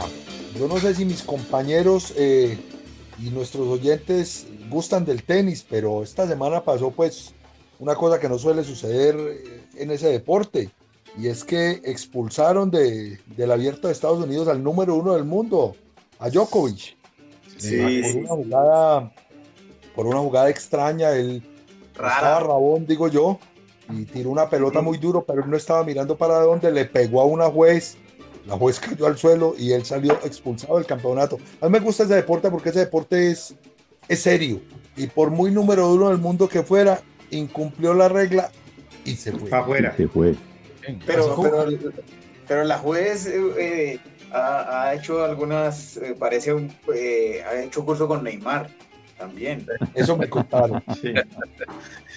S5: Yo no sé si mis compañeros eh, y nuestros oyentes gustan del tenis, pero esta semana pasó pues una cosa que no suele suceder eh, en ese deporte, y es que expulsaron de, del abierto de Estados Unidos al número uno del mundo, a Djokovic.
S12: Sí,
S5: eh, por. Una jugada, por una jugada extraña, él Rara. estaba rabón, digo yo, y tiró una pelota muy duro, pero él no estaba mirando para dónde, le pegó a una juez la juez cayó al suelo y él salió expulsado del campeonato. A mí me gusta ese deporte porque ese deporte es, es serio y por muy número uno del mundo que fuera, incumplió la regla y se fue.
S3: afuera.
S4: Se fue.
S12: Pero, pero, pero la juez eh, ha, ha hecho algunas, eh, parece, un, eh, ha hecho curso con Neymar también.
S5: Eso me contaron.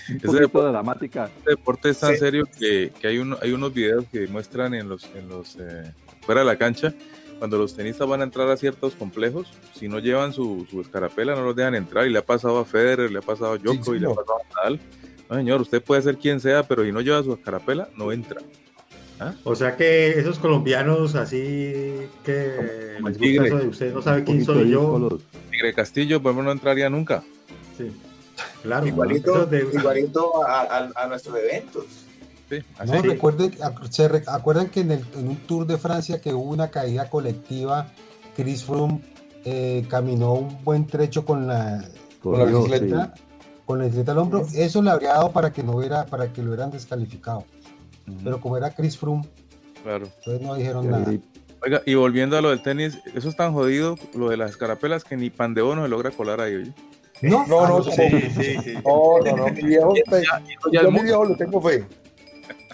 S4: Un
S1: Ese deporte-
S4: dramática.
S1: Este deporte es tan
S12: Sí.
S1: serio que, que hay, uno, hay unos videos que muestran en los, en los eh, fuera de la cancha cuando los tenistas van a entrar a ciertos complejos, si no llevan su, su escarapela no los dejan entrar y le ha pasado a Federer, le ha pasado a Djokovic, le ha pasado a Nadal. No, señor, usted puede ser quien sea, pero si no lleva su escarapela, no entra.
S3: O sea que esos colombianos así que
S1: Como el
S3: les gusta
S1: tigre.
S3: eso de usted no sabe quién soy yo.
S1: Tigre Castillo, pues no entraría nunca.
S3: Sí. Claro,
S12: Igualito,
S3: de-
S12: igualito a, a- a nuestros eventos.
S1: Sí, así.
S2: No, recuerden, se re- acuerdan que en, el- en un Tour de Francia que hubo una caída colectiva, Chris Froome eh, caminó un buen trecho con la,
S5: Con la
S4: Corrió,
S5: bicicleta.
S4: sí.
S2: con la bicicleta al hombro. Eso le habría dado para que no hubiera, para que lo hubieran descalificado. Pero como era Chris Froome,
S1: claro.
S2: entonces no dijeron nada.
S1: Oiga, y volviendo a lo del tenis, eso es tan jodido, lo de las escarapelas, que ni Pandeo no se logra colar ahí, oye.
S2: No,
S5: No,
S2: Ah,
S5: no,
S2: sí.
S3: Sí, sí, sí.
S5: No, no, no, mi viejo, te-
S1: Ya
S5: yo
S1: el
S5: a mi viejo le tengo fe.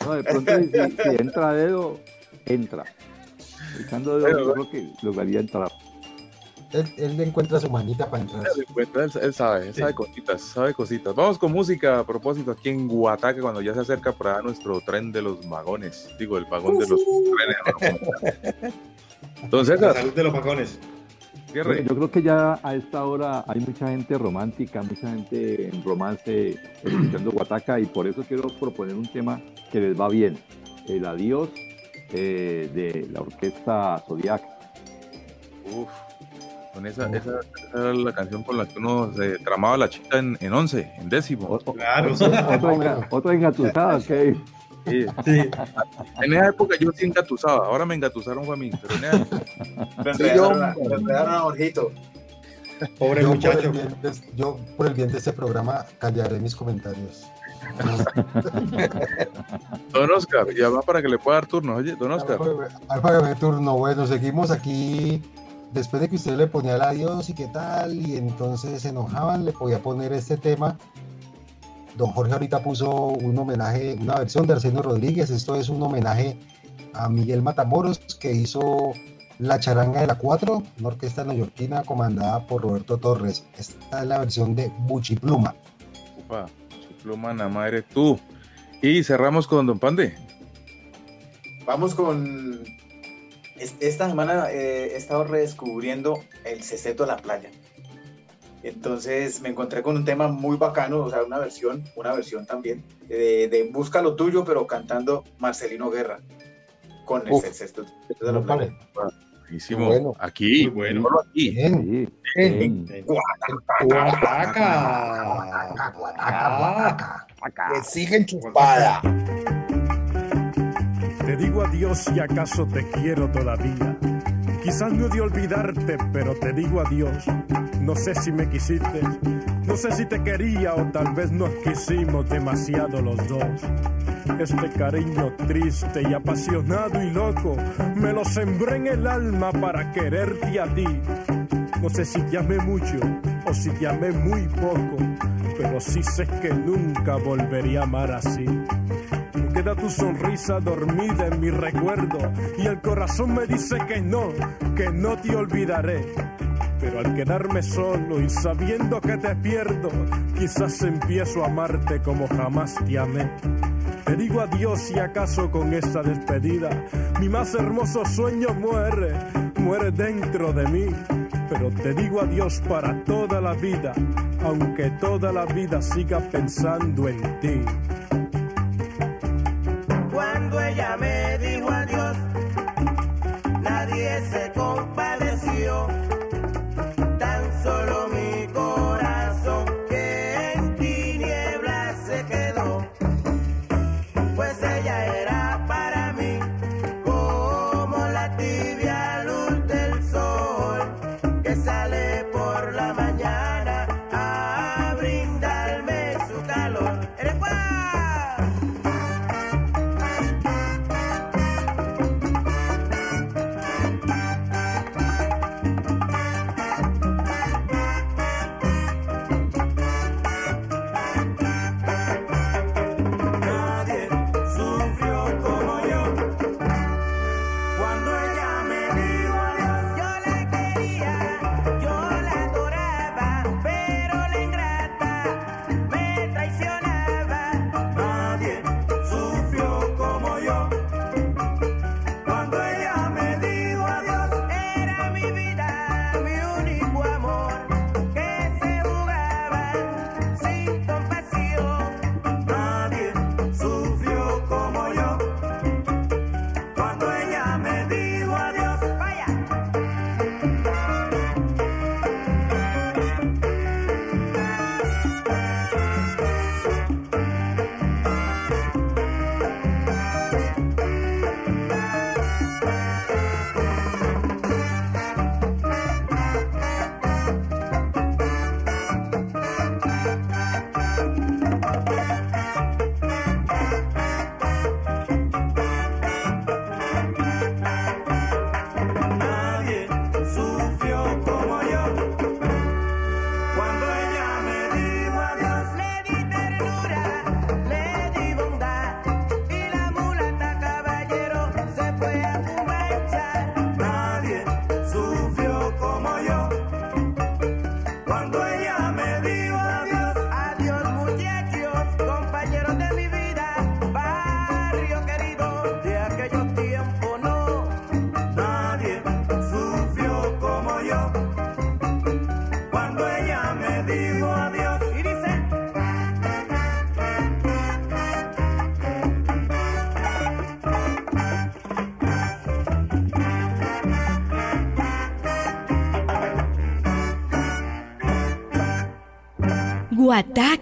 S4: No, de pronto si, si entra dedo, entra. Echando dedo, yo creo que lograría entrar.
S2: Él, él le encuentra su manita para entrar.
S1: Él, encuentra, él, él sabe, él sabe cositas, sabe cositas. Vamos con música a propósito aquí en Guataque cuando ya se acerca allá nuestro tren de los vagones. Digo, el vagón de los trenes. ¿no? Entonces,
S3: La salud de los vagones.
S1: Cierre.
S4: Yo creo que ya a esta hora hay mucha gente romántica, mucha gente en romance escuchando Guataca y por eso quiero proponer un tema que les va bien. El adiós eh, de la orquesta Zodiac.
S1: Uf, con esa, esa, esa era la canción con la que uno se tramaba la chica en, en once, en décimo.
S4: O- o-
S3: Claro, sí.
S4: Otro, enga- otro engatusado, ok.
S1: Sí.
S3: Sí.
S1: En esa época yo sí engatusaba, ahora me engatusaron fue a mí, pero en esa época-
S5: Sí,
S12: enredaron, a- Jorgito.
S3: Pobre
S2: Yo por,
S3: muchacho.
S2: el bien de, yo, por el bien de este programa, callaré mis comentarios.
S1: Don Oscar, y además para que le pueda dar turno, oye, don Oscar.
S2: De turno, bueno, seguimos aquí. Después de que usted le ponía el adiós y qué tal, y entonces se enojaban, le podía poner este tema. Don Jorge ahorita puso un homenaje, una versión de Arsenio Rodríguez. Esto es un homenaje a Miguel Matamoros, que hizo La Charanga de la 4, una orquesta neoyorquina comandada por Roberto Torres. Esta es la versión de Buchipluma.
S1: Upa, pluma, nada más eres tú. Y cerramos con Don Pande.
S12: Vamos con. es- Esta semana eh, he estado redescubriendo el sexteto de la playa. Entonces me encontré con un tema muy bacano, o sea, una versión, una versión también, de, de Busca lo tuyo, pero cantando Marcelino Guerra con el
S5: Uf.
S12: sexteto de la playa.
S1: Buenísimo.
S5: Bueno.
S1: Aquí,
S3: Muy bueno.
S1: solo aquí.
S2: Bien.
S5: Bien.
S4: bien.
S3: Guataca.
S5: Que siguen chupada.
S18: Te digo adiós y acaso te quiero todavía. Quizás no de olvidarte, pero te digo adiós. No sé si me quisiste, no sé si te quería o tal vez nos quisimos demasiado los dos. Este cariño triste y apasionado y loco me lo sembré en el alma para quererte a ti. No sé si te amé mucho o si te amé muy poco, pero sí sé que nunca volvería a amar así. Queda tu sonrisa dormida en mi recuerdo y el corazón me dice que no, que no te olvidaré. Pero al quedarme solo y sabiendo que te pierdo, quizás empiezo a amarte como jamás te amé. Te digo adiós y acaso con esta despedida mi más hermoso sueño muere, muere dentro de mí. Pero te digo adiós para toda la vida, aunque toda la vida siga pensando en ti.
S15: Cuando ella me dijo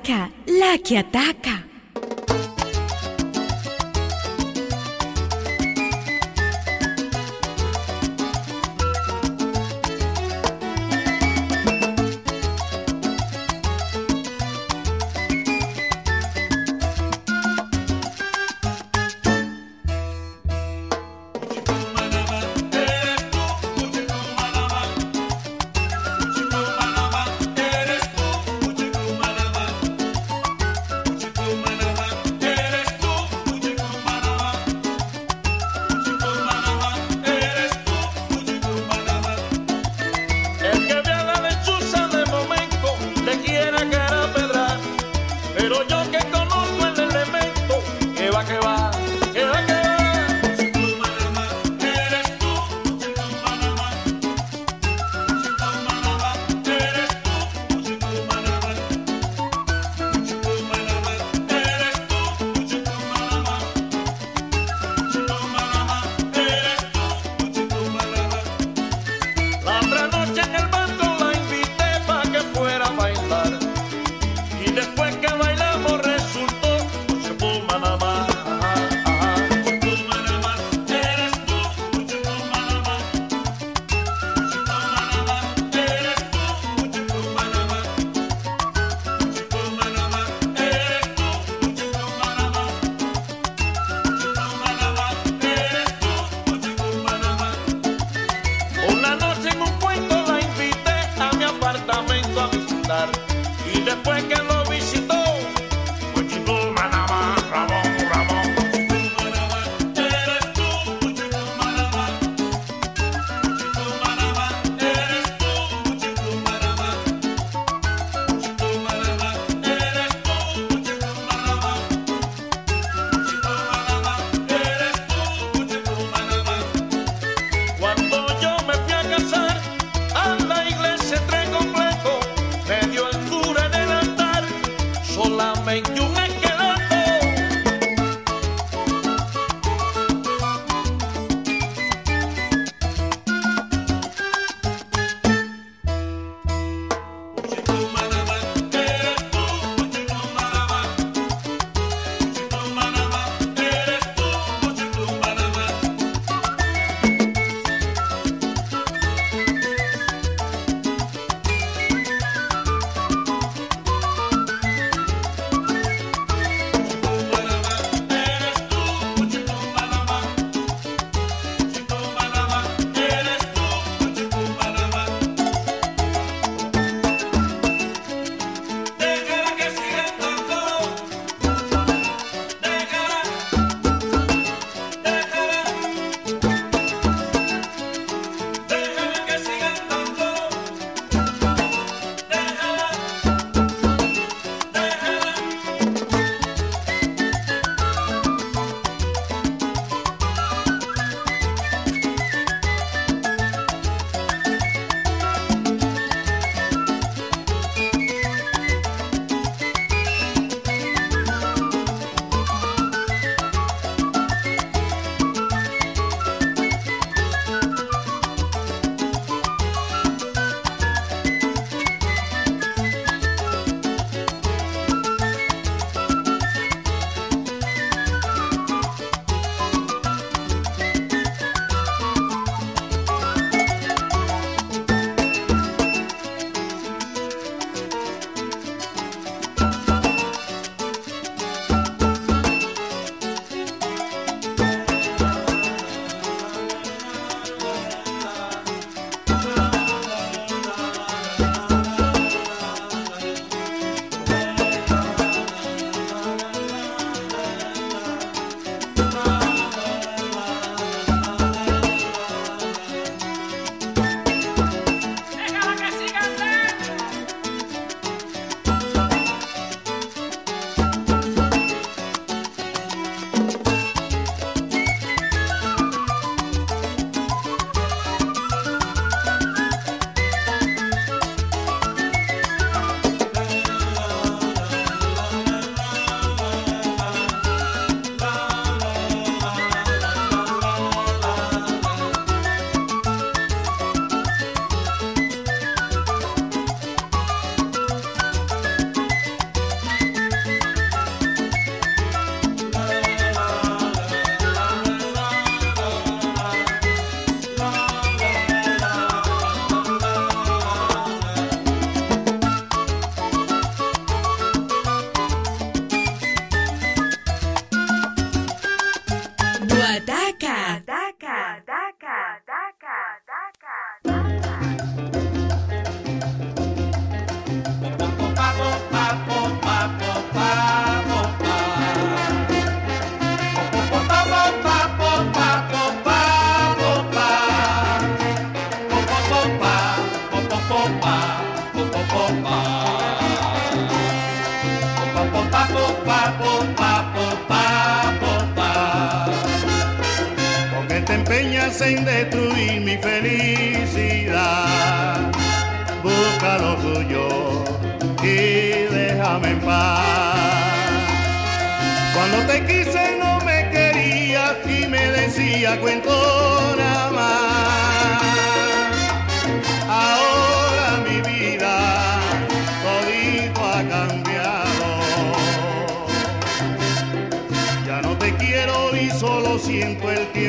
S10: Guataca, la que ataca.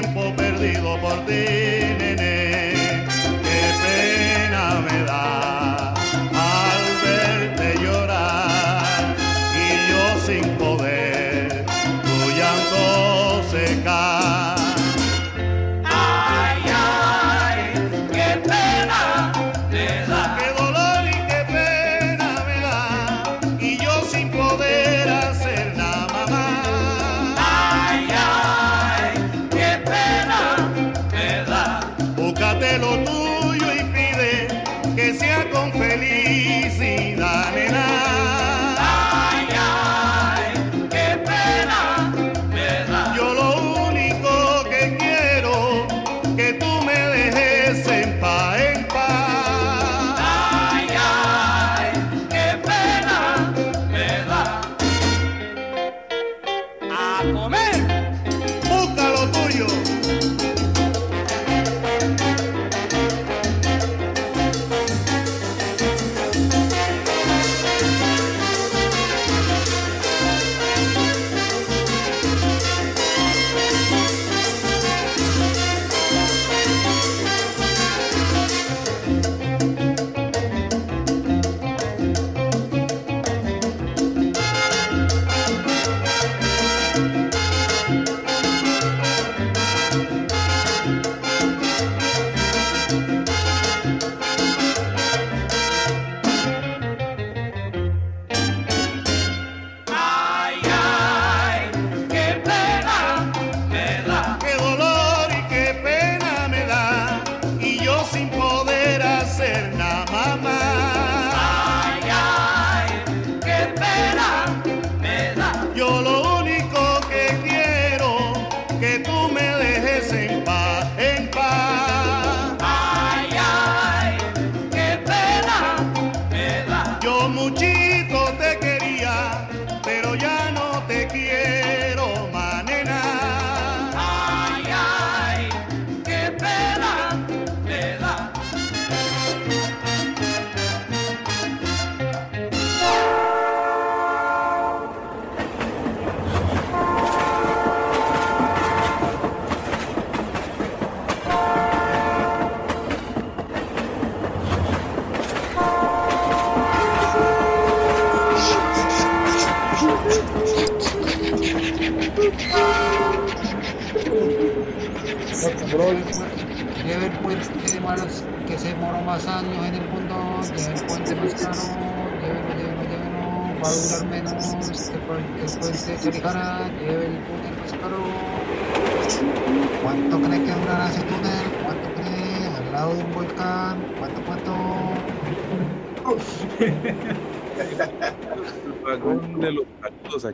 S9: Tiempo perdido por ti,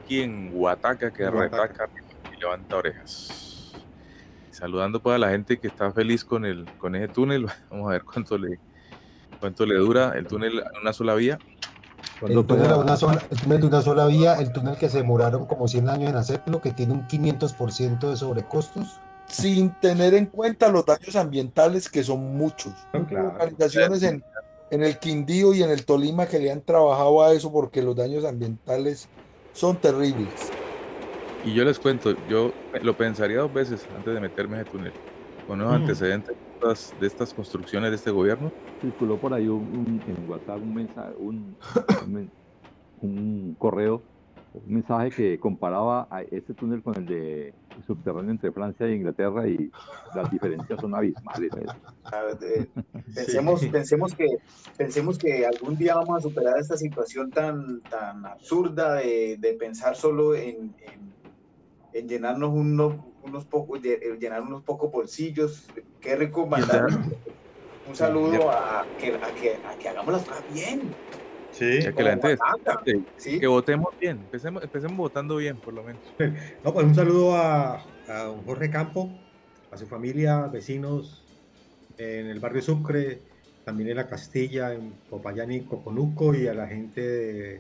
S1: aquí en Huataca que retaca y levanta orejas. Saludando pues a la gente que está feliz con el con ese túnel. Vamos a ver cuánto le cuánto le dura el túnel en una sola vía.
S2: El túnel, a una sola, el túnel de una sola vía, el túnel que se demoraron como 100 años en hacerlo, que tiene un 500% de sobrecostos.
S5: Sin tener en cuenta los daños ambientales que son muchos.
S2: claro.
S5: Organizaciones en, en el Quindío y en el Tolima que le han trabajado a eso porque los daños ambientales son terribles.
S1: Y yo les cuento, yo lo pensaría dos veces antes de meterme en ese túnel. Con los
S4: Mm.
S1: antecedentes de estas, de estas construcciones de este gobierno.
S4: circuló por ahí un, un- en WhatsApp un mensaje, un, un correo, un mensaje que comparaba a este túnel con el de subterráneo entre Francia e Inglaterra y las diferencias son abismales.
S12: Ver, Pensemos, pensemos, que, pensemos que algún día vamos a superar esta situación tan, tan absurda de, de pensar solo en, en- en llenarnos unos, unos pocos, eh, llenar unos pocos bolsillos. Qué rico mandar un saludo a que, a que, a que hagamos las cosas bien.
S3: Sí.
S1: Ya que la gente
S12: Oaxaca,
S1: que, que votemos bien, empecemos, empecemos votando bien, por lo menos.
S3: No, pues un saludo a, a don Jorge Campo, a su familia, vecinos en el barrio Sucre, también en la Castilla, en Popayán y Coconuco, y a la gente, de,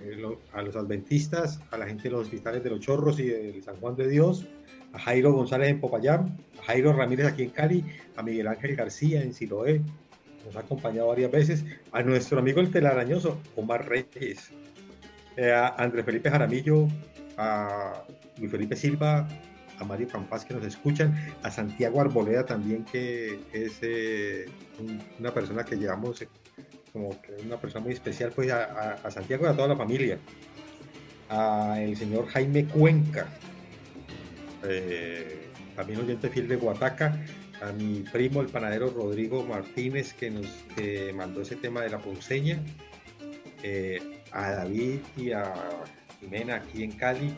S3: eh, a los adventistas, a la gente de los hospitales de los Chorros y del San Juan de Dios, a Jairo González en Popayán, a Jairo Ramírez aquí en Cali, a Miguel Ángel García en Siloé, nos ha acompañado varias veces, a nuestro amigo el telarañoso, Omar Reyes, eh, a Andrés Felipe Jaramillo, a Luis Felipe Silva, a Mario Campas que nos escuchan, a Santiago Arboleda también, que es eh, un- una persona que llevamos eh, como que una persona muy especial, pues a Santiago y a toda la familia, a el señor Jaime Cuenca, eh, también oyente fiel de Guataca, a mi primo el panadero Rodrigo Martínez que nos mandó ese tema de la ponceña, eh, a David y a Jimena aquí en Cali,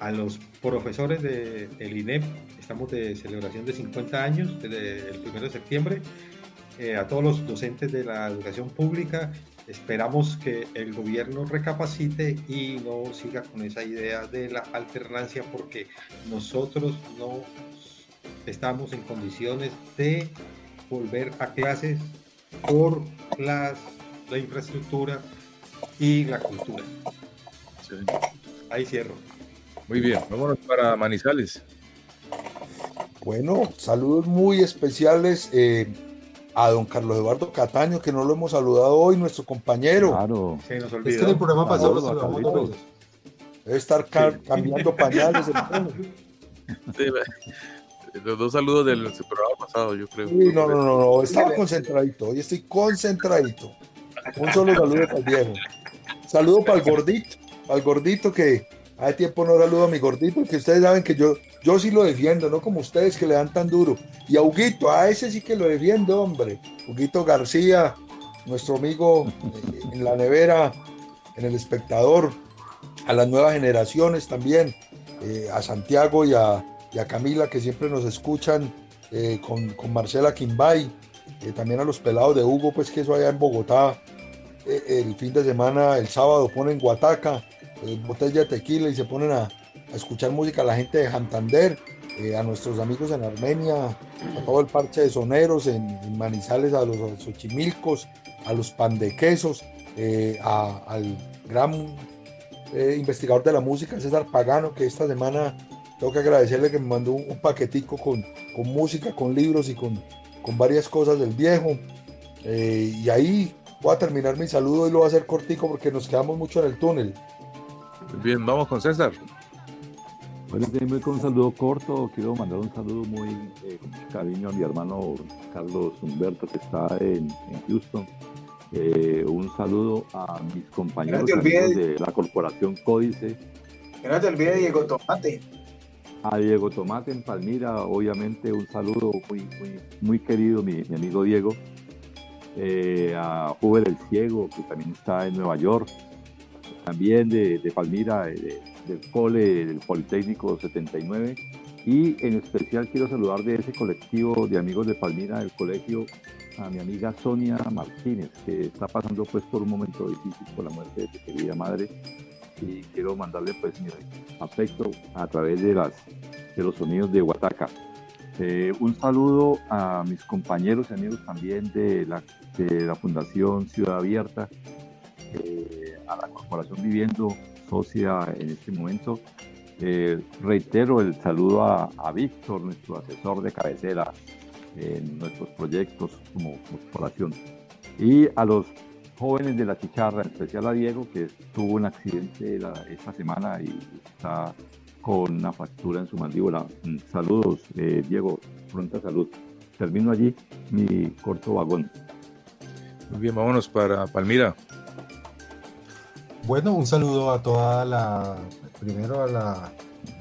S3: a los profesores de- del INEP, estamos de celebración de 50 años, desde el 1 de septiembre, eh, a todos los docentes de la educación pública, esperamos que el gobierno recapacite y no siga con esa idea de la alternancia porque nosotros no estamos en condiciones de volver a clases por las, la infraestructura y la cultura. Ahí cierro.
S1: Muy bien, vámonos para Manizales.
S5: Bueno, saludos muy especiales eh, a don Carlos Eduardo Cataño, que no lo hemos saludado hoy, nuestro compañero.
S4: Claro.
S3: Se nos
S2: Es que en el programa pasado lo saludamos dos
S5: Carlitos.
S2: veces.
S5: Debe estar ca- cambiando pañales. el.
S1: Sí, los dos saludos del programa pasado, yo creo.
S5: Sí, no, no, no, no, estaba concentradito, hoy estoy concentradito. Un solo saludo para el viejo. Saludo para el gordito, para el gordito que hace tiempo no saludo a mi gordito, que ustedes saben que yo, yo sí lo defiendo, no como ustedes que le dan tan duro. Y a Huguito, a ese sí que lo defiendo, hombre. Huguito García, nuestro amigo eh, en la nevera, en el espectador, a las nuevas generaciones también, eh, a Santiago y a, y a Camila que siempre nos escuchan, eh, con, con Marcela Quimbay, eh, también a los pelados de Hugo, pues que eso allá en Bogotá, eh, el fin de semana, el sábado ponen Guataca, botella de tequila y se ponen a, escuchar música a la gente de Santander, a nuestros amigos en Armenia, a todo el parche de soneros en, Manizales, a los Xochimilcos, a los pandequesos, eh, a- al gran investigador de la música, César Pagano, que esta semana tengo que agradecerle que me mandó un, un paquetico con, con música, con libros y con, con varias cosas del viejo. Eh, y ahí voy a terminar mi saludo y lo voy a hacer cortico porque nos quedamos mucho en el túnel.
S1: Bien, vamos con César.
S4: Bueno, déjenme con un saludo corto. Quiero mandar un saludo muy eh, con mucho cariño a mi hermano Carlos Humberto, que está en, en Houston. Eh, un saludo a mis compañeros de la corporación Códice,
S12: Que no te olvides Diego Tomate.
S4: A Diego Tomate en Palmira, obviamente un saludo muy, muy, muy querido, mi, mi amigo Diego. Eh, a Uber el Ciego, que también está en Nueva York, también de, de Palmira, de- del Cole, del Politécnico 79. Y en especial quiero saludar de ese colectivo de amigos de Palmira del colegio a mi amiga Sonia Martínez, que está pasando pues por un momento difícil por la muerte de su querida madre. Y quiero mandarle pues mi afecto a través de, las, de los sonidos de Huataca. Eh, un saludo a mis compañeros y amigos también de la, de la Fundación Ciudad Abierta, eh, a la Corporación Viviendo, socia en este momento. Eh, reitero el saludo a, a Víctor, nuestro asesor de cabecera en nuestros proyectos como corporación. Y a los jóvenes de la chicharra, en especial a Diego, que tuvo un accidente la- esta semana y está con una fractura en su mandíbula. Mm, Saludos, eh, Diego, pronta salud. Termino allí mi corto vagón.
S1: Muy bien, vámonos para Palmira.
S2: Bueno, un saludo a toda la, primero a la,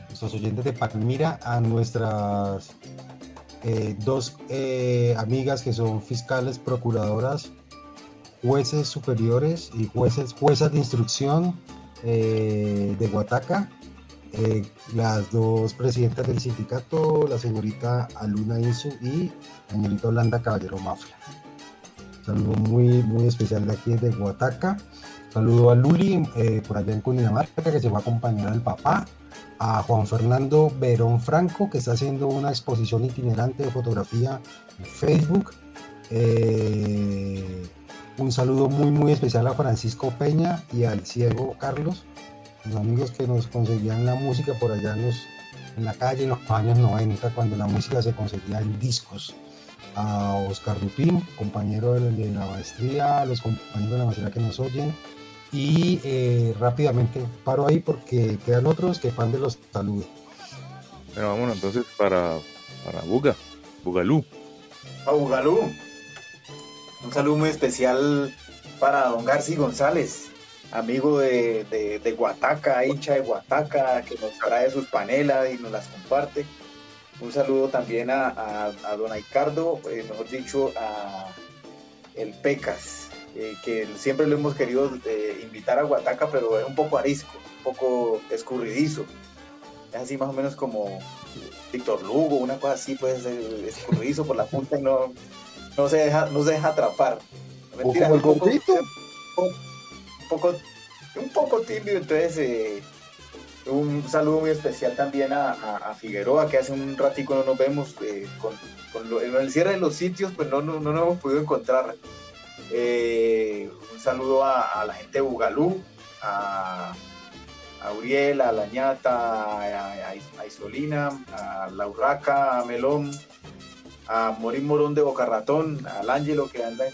S2: nuestros oyentes de Palmira, a nuestras eh, dos eh, amigas que son fiscales, procuradoras, jueces superiores y jueces, juezas de instrucción eh, de Guataca, eh, las dos presidentas del sindicato, la señorita Aluna Insu y la señorita Holanda Caballero Mafia. saludo muy, muy especial de aquí de Guataca. Saludo a Luli eh, por allá en Cundinamarca que se va a acompañar al papá. A Juan Fernando Verón Franco que está haciendo una exposición itinerante de fotografía en Facebook. Un saludo muy muy especial a Francisco Peña y al ciego Carlos, los amigos que nos conseguían la música por allá en, los- en la calle en los años 90 cuando la música se conseguía en discos. A Oscar Dupín, compañero de, de la maestría, a los compañeros de la maestría que nos oyen. Y eh, rápidamente paro ahí porque quedan otros que fan de los saludos.
S1: Bueno, vámonos entonces para, para Buga, Bugalú.
S12: A Bugalú. Un saludo muy especial para don Garci González, amigo de, de, Guataca, hincha de Guataca, que nos trae sus panelas y nos las comparte. Un saludo también a, don Aicardo, eh, mejor dicho, a el Pecas, eh, que siempre lo hemos querido eh, invitar a Guataca, pero es un poco arisco, un poco escurridizo. Es así más o menos como Víctor Lugo, una cosa así, pues escurridizo por la punta y no, no se deja, no se deja atrapar. Mentira,
S5: como el
S12: un poco- un poco, un poco tímido, entonces eh, un saludo muy especial también a, a- a Figueroa, que hace un ratico no nos vemos, eh, con, con lo- en el cierre de los sitios, pues no, no, no nos hemos podido encontrar. Eh, un saludo a, a la gente de Bugalú, a, a Uriel, a La Ñata, a, Isolina, a La Urraca, a Melón, a Morín Morón de Boca Ratón, al Ángelo que anda en,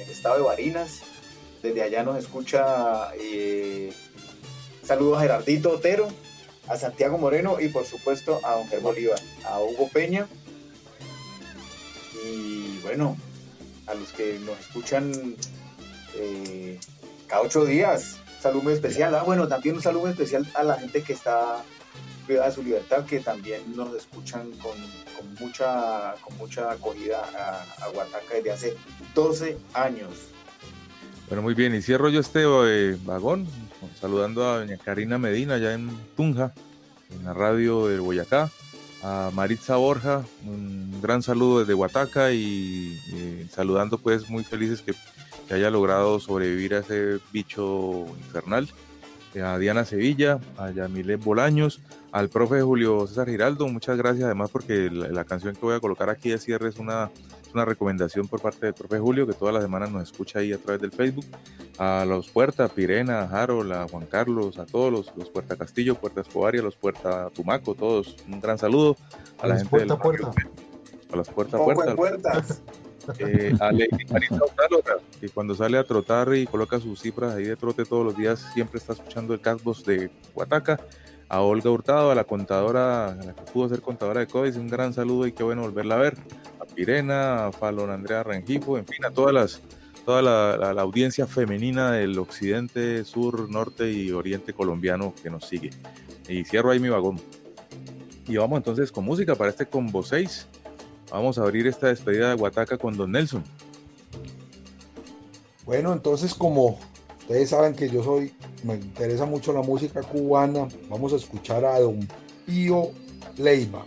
S12: el estado de Barinas. Desde allá nos escucha. eh, saludos a Gerardito Otero, a Santiago Moreno y por supuesto a Don Ger Bolívar, a Hugo Peña. Y bueno, a los que nos escuchan eh, cada ocho días. Saludo especial. Ah, bueno, también un saludo especial a la gente que está privada su libertad, que también nos escuchan con, con mucha, con mucha acogida a, a Guataca desde hace 12 años.
S1: Bueno, muy bien, y cierro yo este eh, vagón saludando a doña Karina Medina allá en Tunja, en la radio de Boyacá, a Maritza Borja, un gran saludo desde Huataca y saludando pues muy felices que, que haya logrado sobrevivir a ese bicho infernal. Eh, a Diana Sevilla, a Yamilet Bolaños, al profe Julio César Giraldo, muchas gracias además porque la, la canción que voy a colocar aquí de cierre es una, es una recomendación por parte del profe Julio que todas las semanas nos escucha ahí a través del Facebook, a los Puerta, Pirena, a Harold, a Juan Carlos, a todos los, los Puerta Castillo, Puerta Escobar y a los Puerta Tumaco, todos un gran saludo a,
S2: A
S1: la gente
S2: Puerta,
S1: barrio,
S2: Puerta.
S1: a las Puerta Puerta,
S12: puertas.
S1: eh, a Lady Otálora, que cuando sale a trotar y coloca sus cifras ahí de trote todos los días, siempre está escuchando el Casbos de Huataca. A Olga Hurtado, a la contadora, a la que pudo ser contadora de CODIS, un gran saludo y qué bueno volverla a ver. A Pirena, a Falón Andrea Rengifo, en fin, a todas las, toda la, la- la audiencia femenina del occidente, sur, norte y oriente colombiano que nos sigue. Y cierro ahí mi vagón. Y vamos entonces con música para este Combo 6. Vamos a abrir esta despedida de Huataca con Don Nelson.
S5: Bueno, entonces como ustedes saben que yo soy, me interesa mucho la música cubana, vamos a escuchar a Don Pío Leiva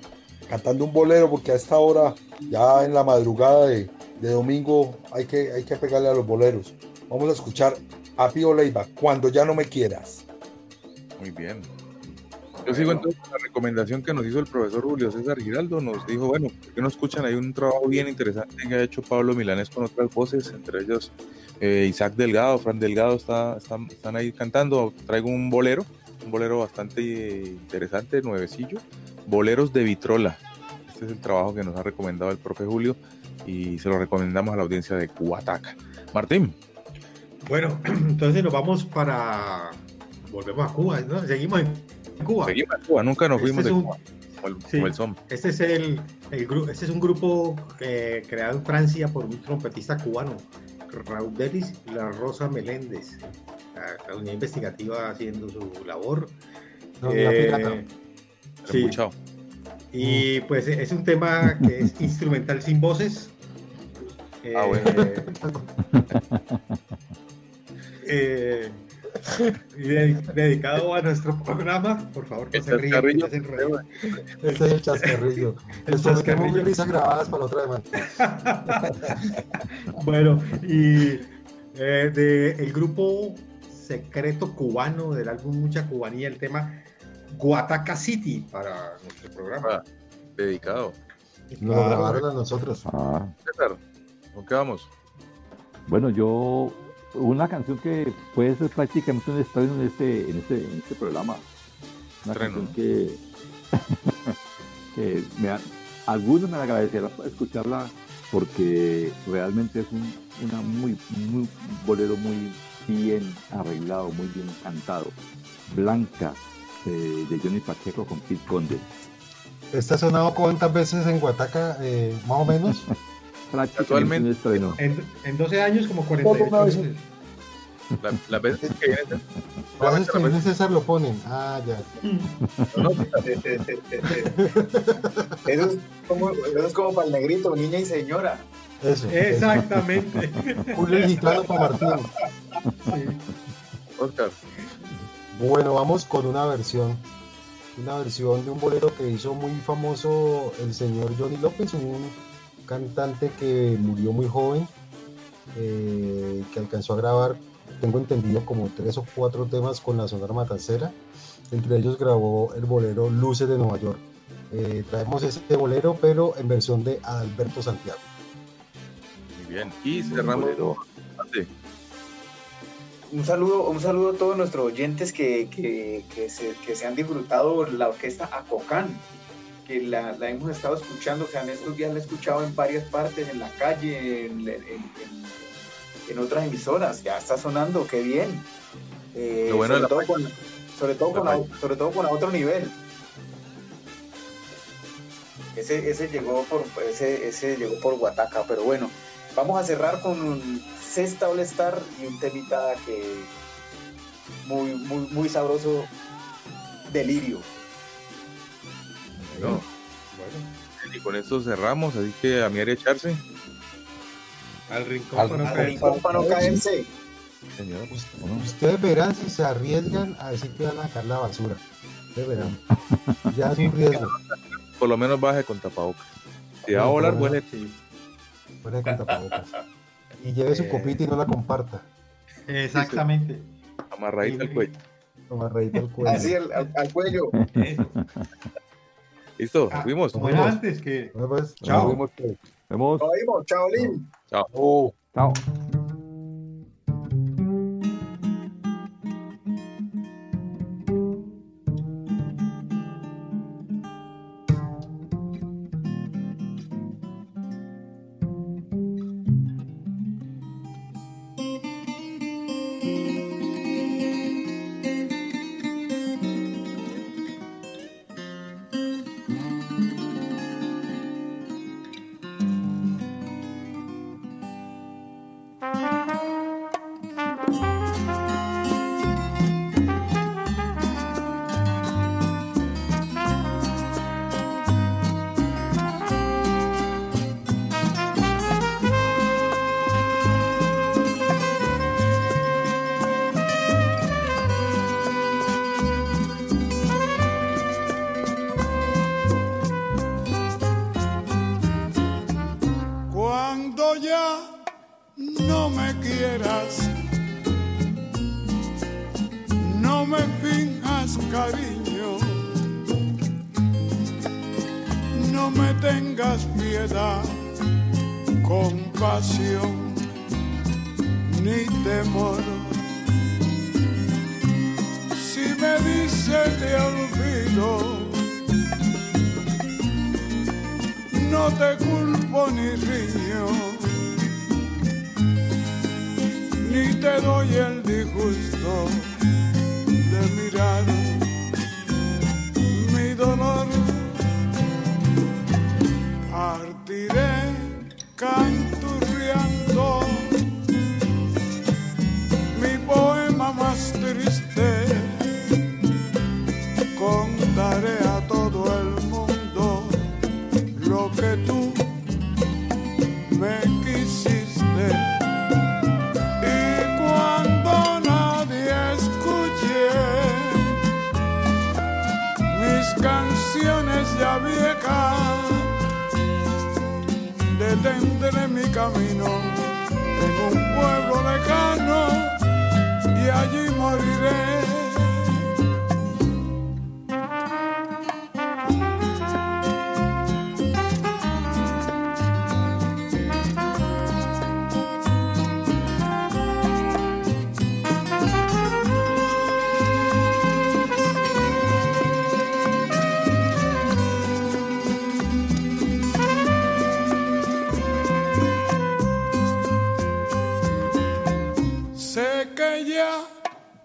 S5: cantando un bolero porque a esta hora, ya en la madrugada de, de domingo, hay que, hay que pegarle a los boleros. Vamos a escuchar a Pío Leiva, Cuando ya no me quieras.
S1: Muy bien. Yo sigo entonces con la recomendación que nos hizo el profesor Julio César Giraldo. Nos dijo, bueno, ¿por qué no escuchan? Hay un trabajo bien interesante que ha hecho Pablo Milanés con otras voces, entre ellos eh, Isaac Delgado, Fran Delgado está, están, están ahí cantando. Traigo un bolero, un bolero bastante interesante, nuevecillo. Boleros de Vitrola. Este es el trabajo que nos ha recomendado el profe Julio y se lo recomendamos a la audiencia de Cuataca. Martín.
S3: Bueno, entonces nos vamos para. Volvemos a Cuba, ¿no? Seguimos en Cuba.
S1: Seguimos en Cuba, nunca nos
S3: Este
S1: fuimos
S3: es
S1: de
S3: un-
S1: Cuba. Como el,
S3: Sí,
S1: como el son.
S3: Este es el, el este es un grupo eh, creado en Francia por un trompetista cubano, Raúl Delis y la Rosa Meléndez. La, la unidad investigativa haciendo su labor.
S2: No, la pirata.
S3: Eh, sí.
S1: Escuchado.
S3: Y pues es un tema que es instrumental sin voces.
S1: Ah, bueno.
S3: Eh, eh, Y de- dedicado a nuestro programa, por favor, se que se enredan.
S2: Ese es el chascarrillo. Mil risas grabadas para la otra.
S3: Bueno, y eh, de el grupo secreto cubano del álbum Mucha Cubanía, el tema Guataca City para nuestro programa.
S1: Ah, dedicado.
S2: Nos lo grabaron a nosotros.
S4: Ah,
S1: ¿con qué vamos?
S4: bueno, yo una canción que puede ser prácticamente un estreno en este, en este, en este programa. Una
S1: Estreno.
S4: canción que, que me ha- algunos me agradecerán por escucharla porque realmente es un una muy, muy bolero muy bien arreglado, muy bien cantado. Blanca eh, de Johnny Pacheco con Pete Conde.
S2: Ha sonado cuántas veces en Guataca, eh, más o menos.
S4: Estreno.
S3: En, en 12 años, como 48 veces.
S1: La- Las veces que viene
S2: Las veces que viene César lo ponen. Ah, ya.
S12: Eso es como, eso es como para el negrito, niña y señora.
S2: Eso.
S3: Exactamente.
S2: Julio Gitano para Martín.
S1: Oscar.
S2: Bueno, vamos con una versión. Una versión de un bolero que hizo muy famoso el señor Johnny López, un cantante que murió muy joven, eh, que alcanzó a grabar, tengo entendido, como tres o cuatro temas con la Sonora Matancera. Entre ellos grabó el bolero Luces de Nueva York. Eh, traemos este bolero, pero en versión de Alberto Santiago.
S1: Muy bien. Y cerramos.
S12: Un saludo, un saludo a todos nuestros oyentes que, que, que se, que se han disfrutado la orquesta Acocán, que la, la hemos estado escuchando, que en estos días la he escuchado en varias partes, en la calle, en, en- en- en otras emisoras, ya está sonando, qué bien. Eh,
S1: Lo bueno de
S12: sobre, todo con, sobre, todo con sobre todo con a otro nivel. Ese, ese llegó por ese, ese llegó por Guataca, pero bueno, vamos a cerrar con un Sexta All Star y un temita que muy, muy, muy sabroso, Delirio.
S1: No. Y con esto cerramos, así que a mi área echarse.
S3: Al rincón
S2: Al-
S3: para no
S2: al
S3: caer.
S2: rincón para no caerse.
S1: Señor.
S2: Ustedes verán si se arriesgan a decir que van a sacar la basura. Ustedes verán. Ya es un riesgo.
S1: Por lo menos baje con tapabocas. Si va a volar.
S2: Fuera de con tapabocas. Y lleve su
S3: Eh.
S2: copita y no la comparta.
S3: Exactamente.
S1: Amarradita al cuello.
S2: Amarradita al cuello.
S12: Así al, al- al cuello.
S1: Listo,
S3: Ah,
S1: fuimos.
S3: Como era antes, que.
S2: Bueno, pues,
S3: Chao.
S2: nos vemos, pues.
S4: Vemos.
S12: Nos vimos, Chaolín.
S1: Chao.
S4: Chao.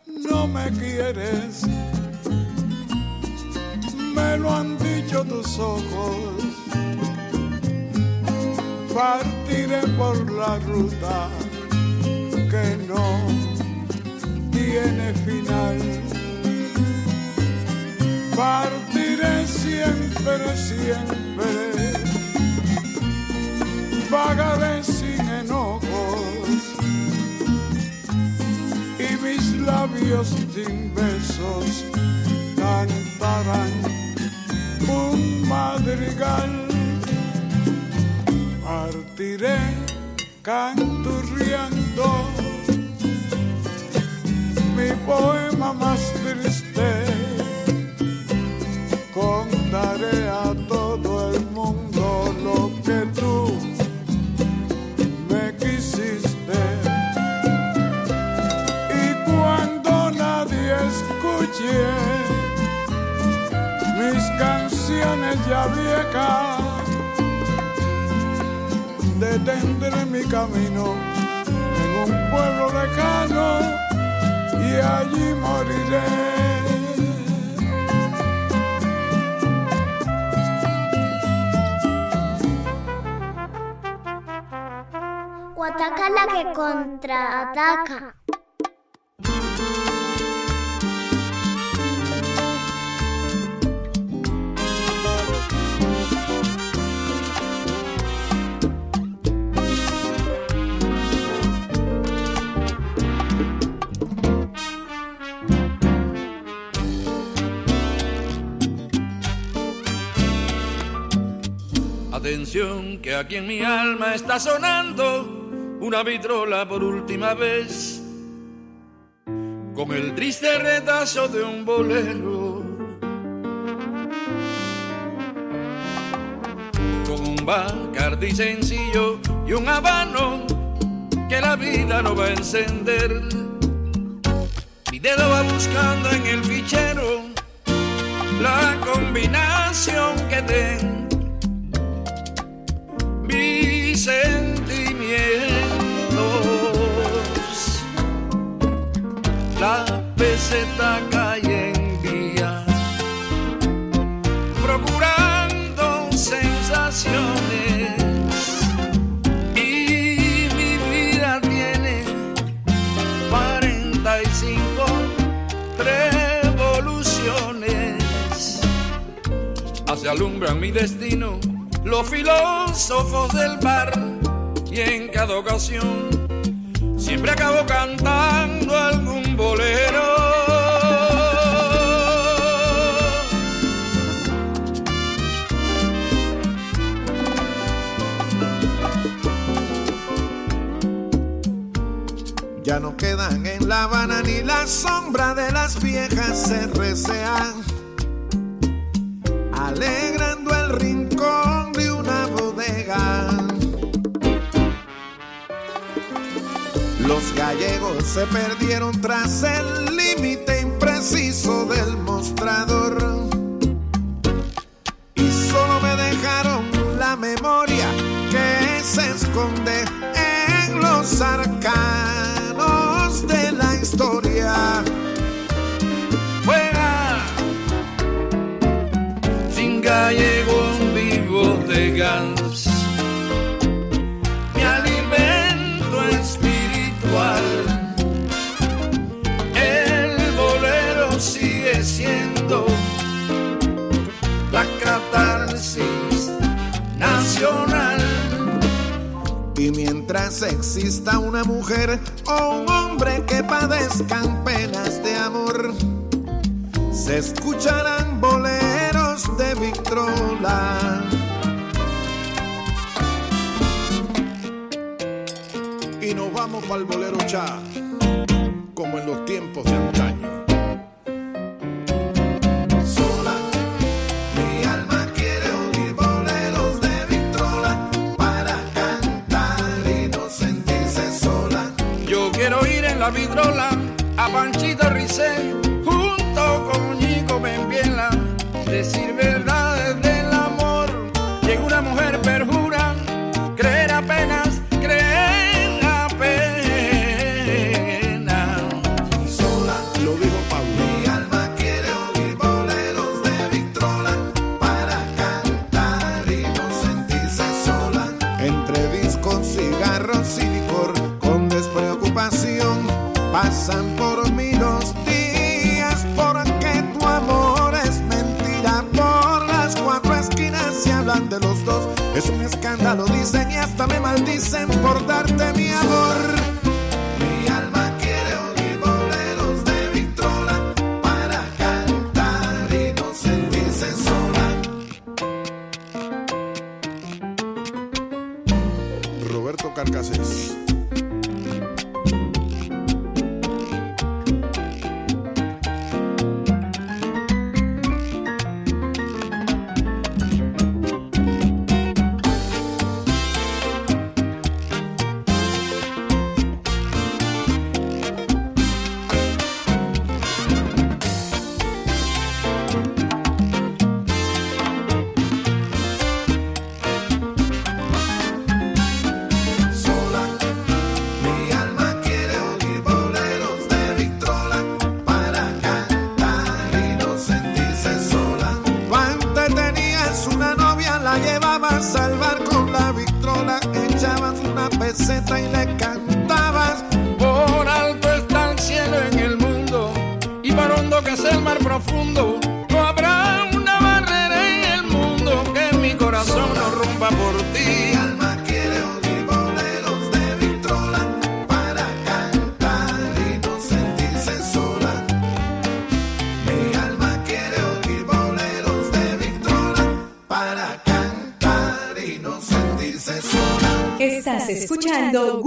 S13: No me
S19: quieres, me lo han dicho tus ojos. Partiré por la ruta que no tiene final. Partiré siempre, siempre, vagaré sin enojos labios sin besos cantarán un madrigal. Partiré canturriando mi poema más triste. Contaré a todo el mundo lo ya viejas, detendré mi camino en un pueblo lejano y allí moriré.
S20: Guataca la que contraataca.
S21: Atención, que aquí en mi alma está sonando una vitrola por última vez, con el triste retazo de un bolero, con un bacardi sencillo y un habano que la vida no va a encender. Mi dedo va buscando en el fichero la combinación que den sentimientos. La peseta cae en vía, procurando sensaciones. Y mi vida tiene 45 revoluciones. Hacia alumbran mi destino los filósofos del bar y en cada ocasión siempre acabo cantando algún bolero.
S22: Ya no quedan en La Habana ni la sombra de las viejas RCA, alegrando el rincón Los gallegos se perdieron tras el límite impreciso del mostrador. Y solo me dejaron la memoria que se esconde en los arcanos de la historia.
S21: Fuera, sin gallego vivo de gas. la catarsis nacional.
S22: Y mientras exista una mujer o un hombre que padezcan penas de amor, se escucharán boleros de Victrola.
S5: Y nos vamos para el bolero cha, como en los tiempos de antaño.
S22: a Panchito Ricé, junto con Nico Benviela, decir verdades del amor, llegó una mujer
S23: Hablando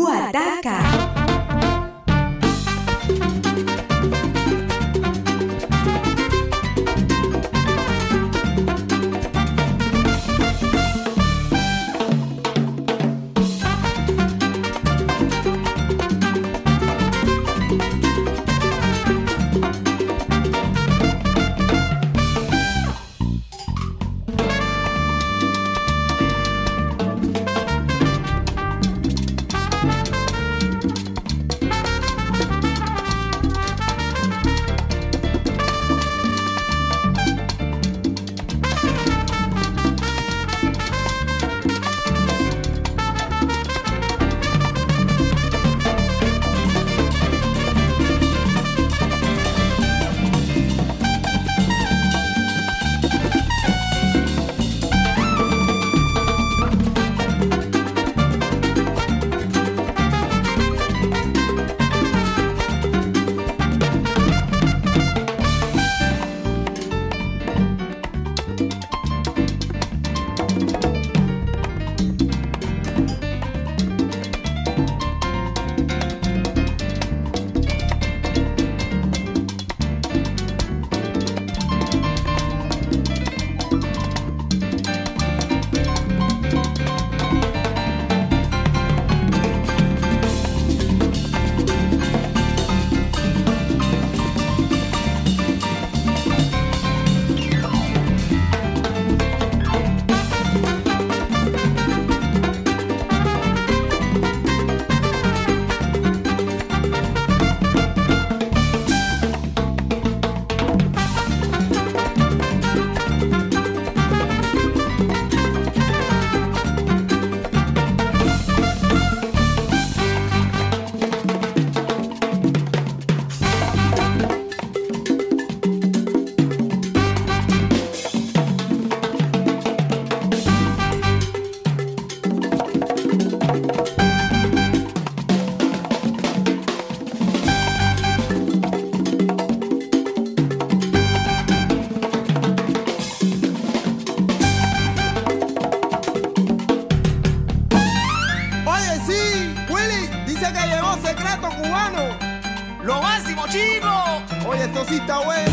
S23: mamacita, güey.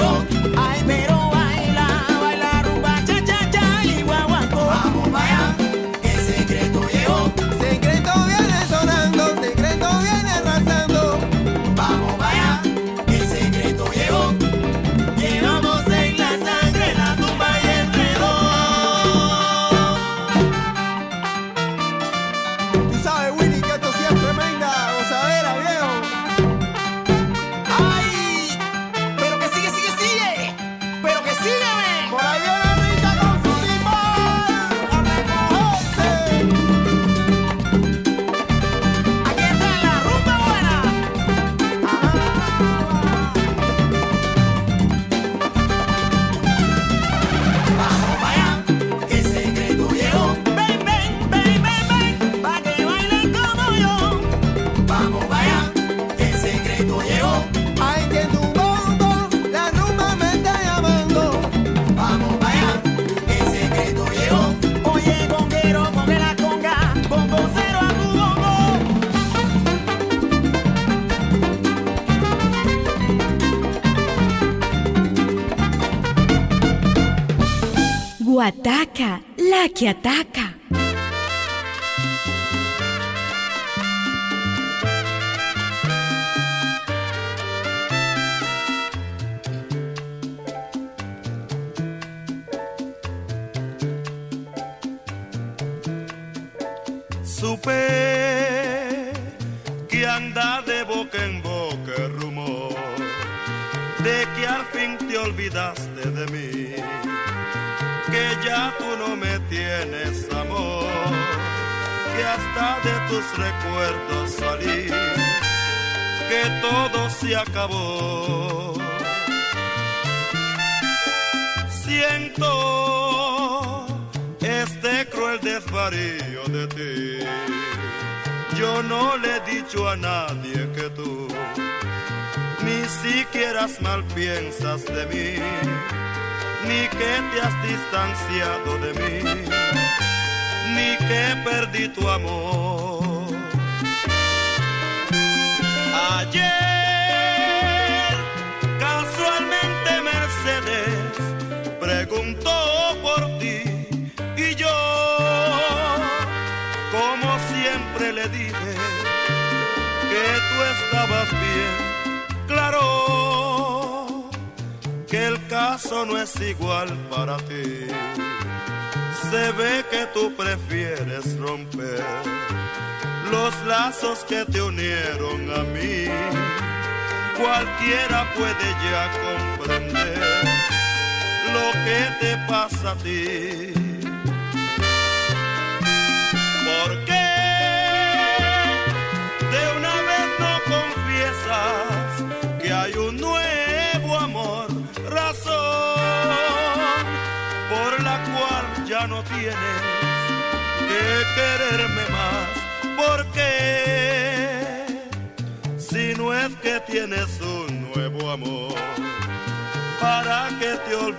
S23: Yo. que é a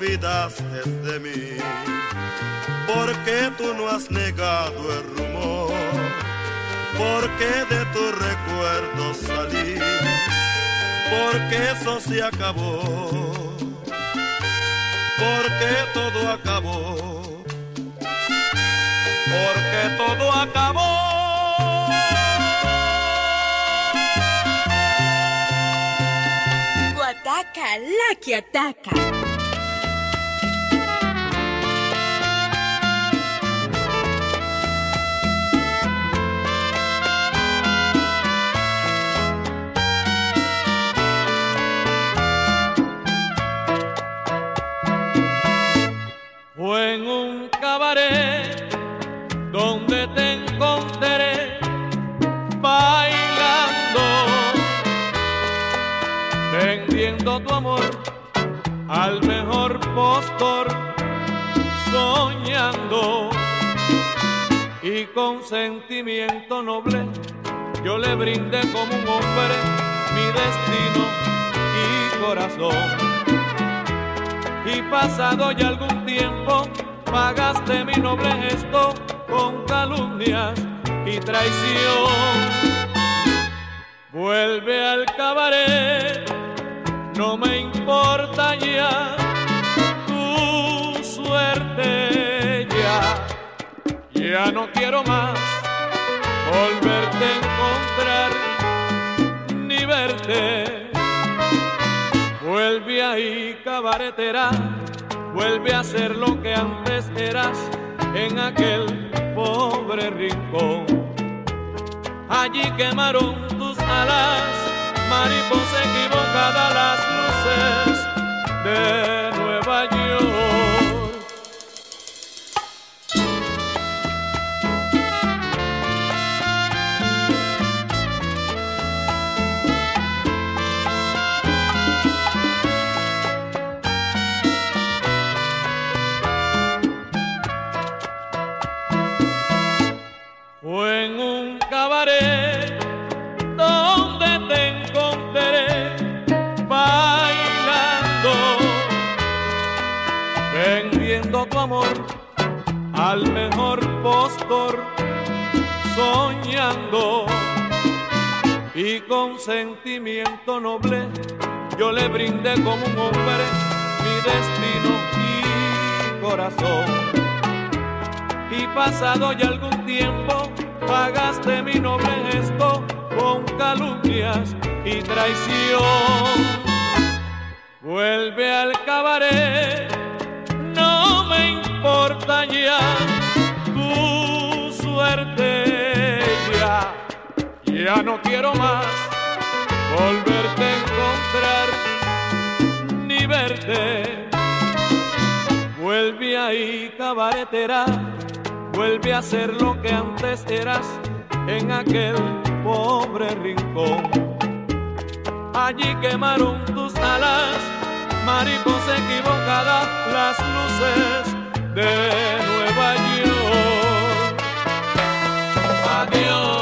S14: olvidaste de mí, porque tú no has negado el rumor, porque de tu recuerdo salí, porque eso se acabó, porque todo acabó, porque todo acabó.
S10: Guataca, la que ataca.
S7: Pasado algún tiempo, pagaste mi noble gesto con calumnias y traición. Vuelve al cabaret, no me importa ya tu suerte ya. Ya no quiero más volverte a encontrar ni verte. Vuelve ahí, cabaretera, vuelve a ser lo que antes eras en aquel pobre rincón. Allí quemaron tus alas, mariposa equivocada, las luces de al mejor postor, soñando y con sentimiento noble yo le brindé como un hombre mi destino y corazón y pasado ya algún tiempo pagaste mi noble gesto con calumnias y traición. Vuelve al cabaret, importa ya tu suerte ya, ya no quiero más volverte a encontrar ni verte. Vuelve ahí, cabaretera, vuelve a ser lo que antes eras en aquel pobre rincón. Allí quemaron tus alas, mariposa equivocada, las luces de Nueva York. Adiós.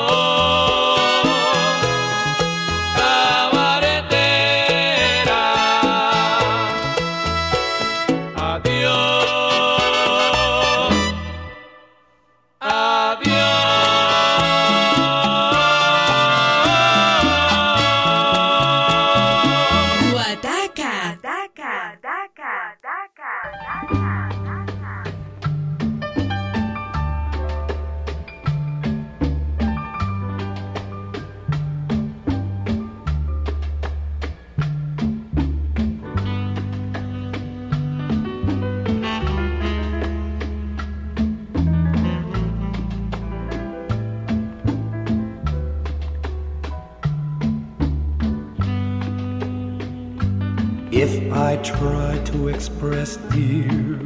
S24: I try to express, dear,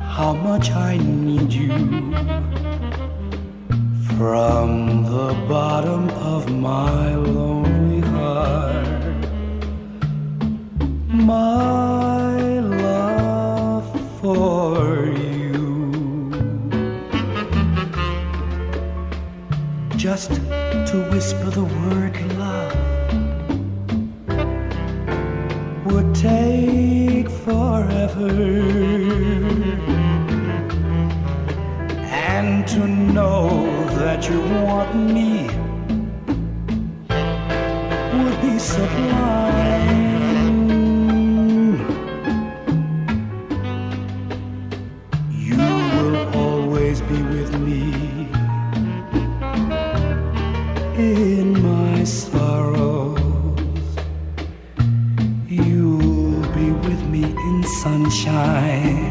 S24: how much I need you from the bottom of my lonely heart, my love for you. Just to whisper the word take forever. And to know that you want me would be sublime. time.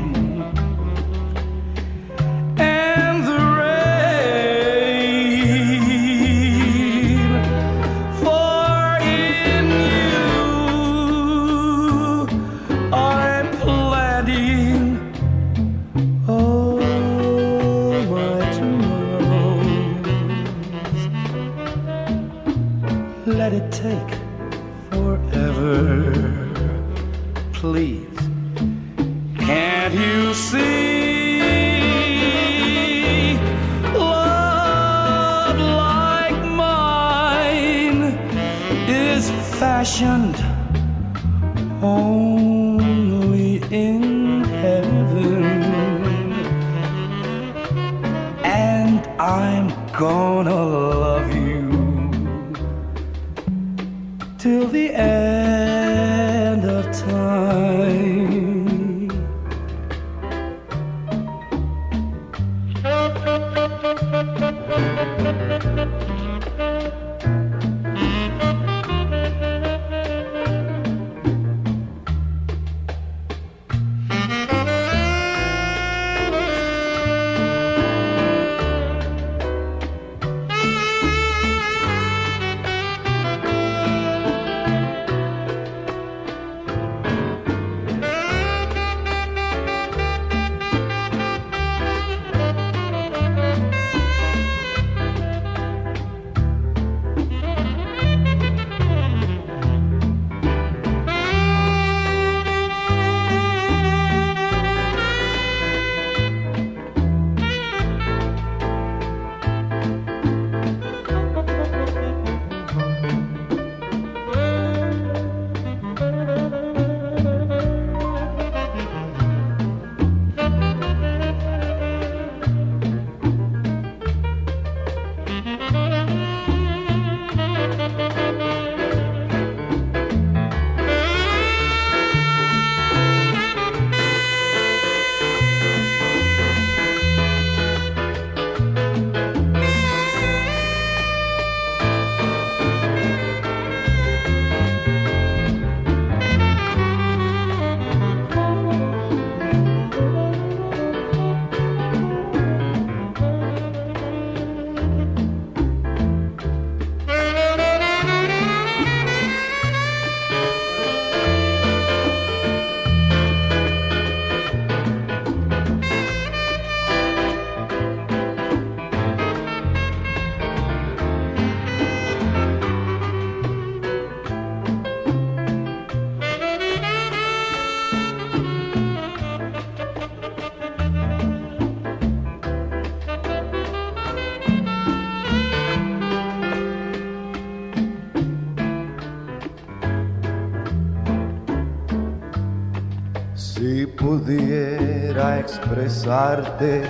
S25: Expresarte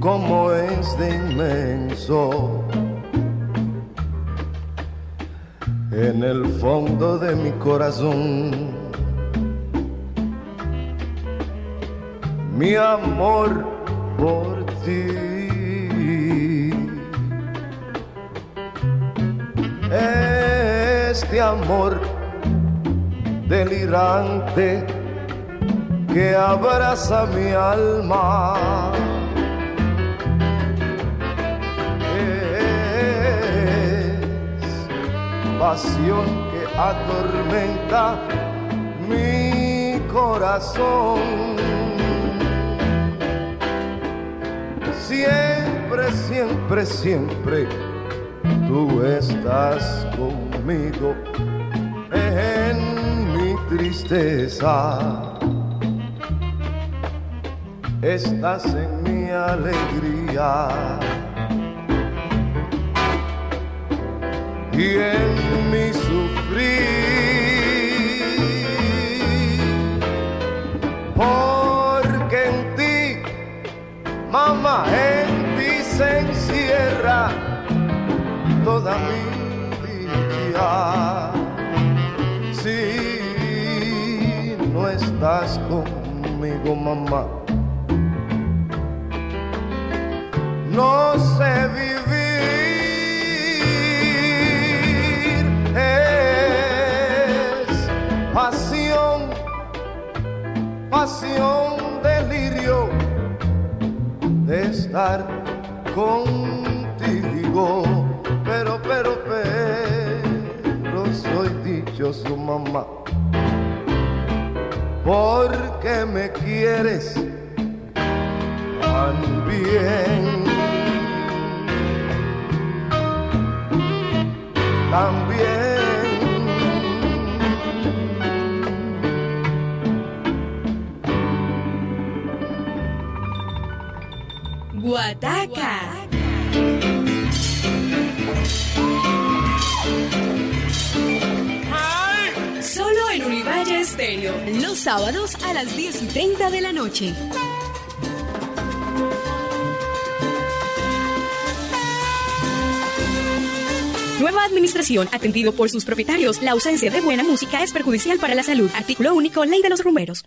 S25: cómo es de inmenso en el fondo de mi corazón mi amor por ti. Este amor delirante que abraza mi alma. Es pasión que atormenta mi corazón. Siempre, siempre, siempre tú estás conmigo en mi tristeza. Estás en mi alegría y en mi sufrir. Porque en ti, mamá, en ti se encierra toda mi dicha. Si no estás conmigo, mamá,
S26: Nueva administración, atendido por sus propietarios. La ausencia de buena música es perjudicial para la salud. Artículo único, Ley de los Rumberos.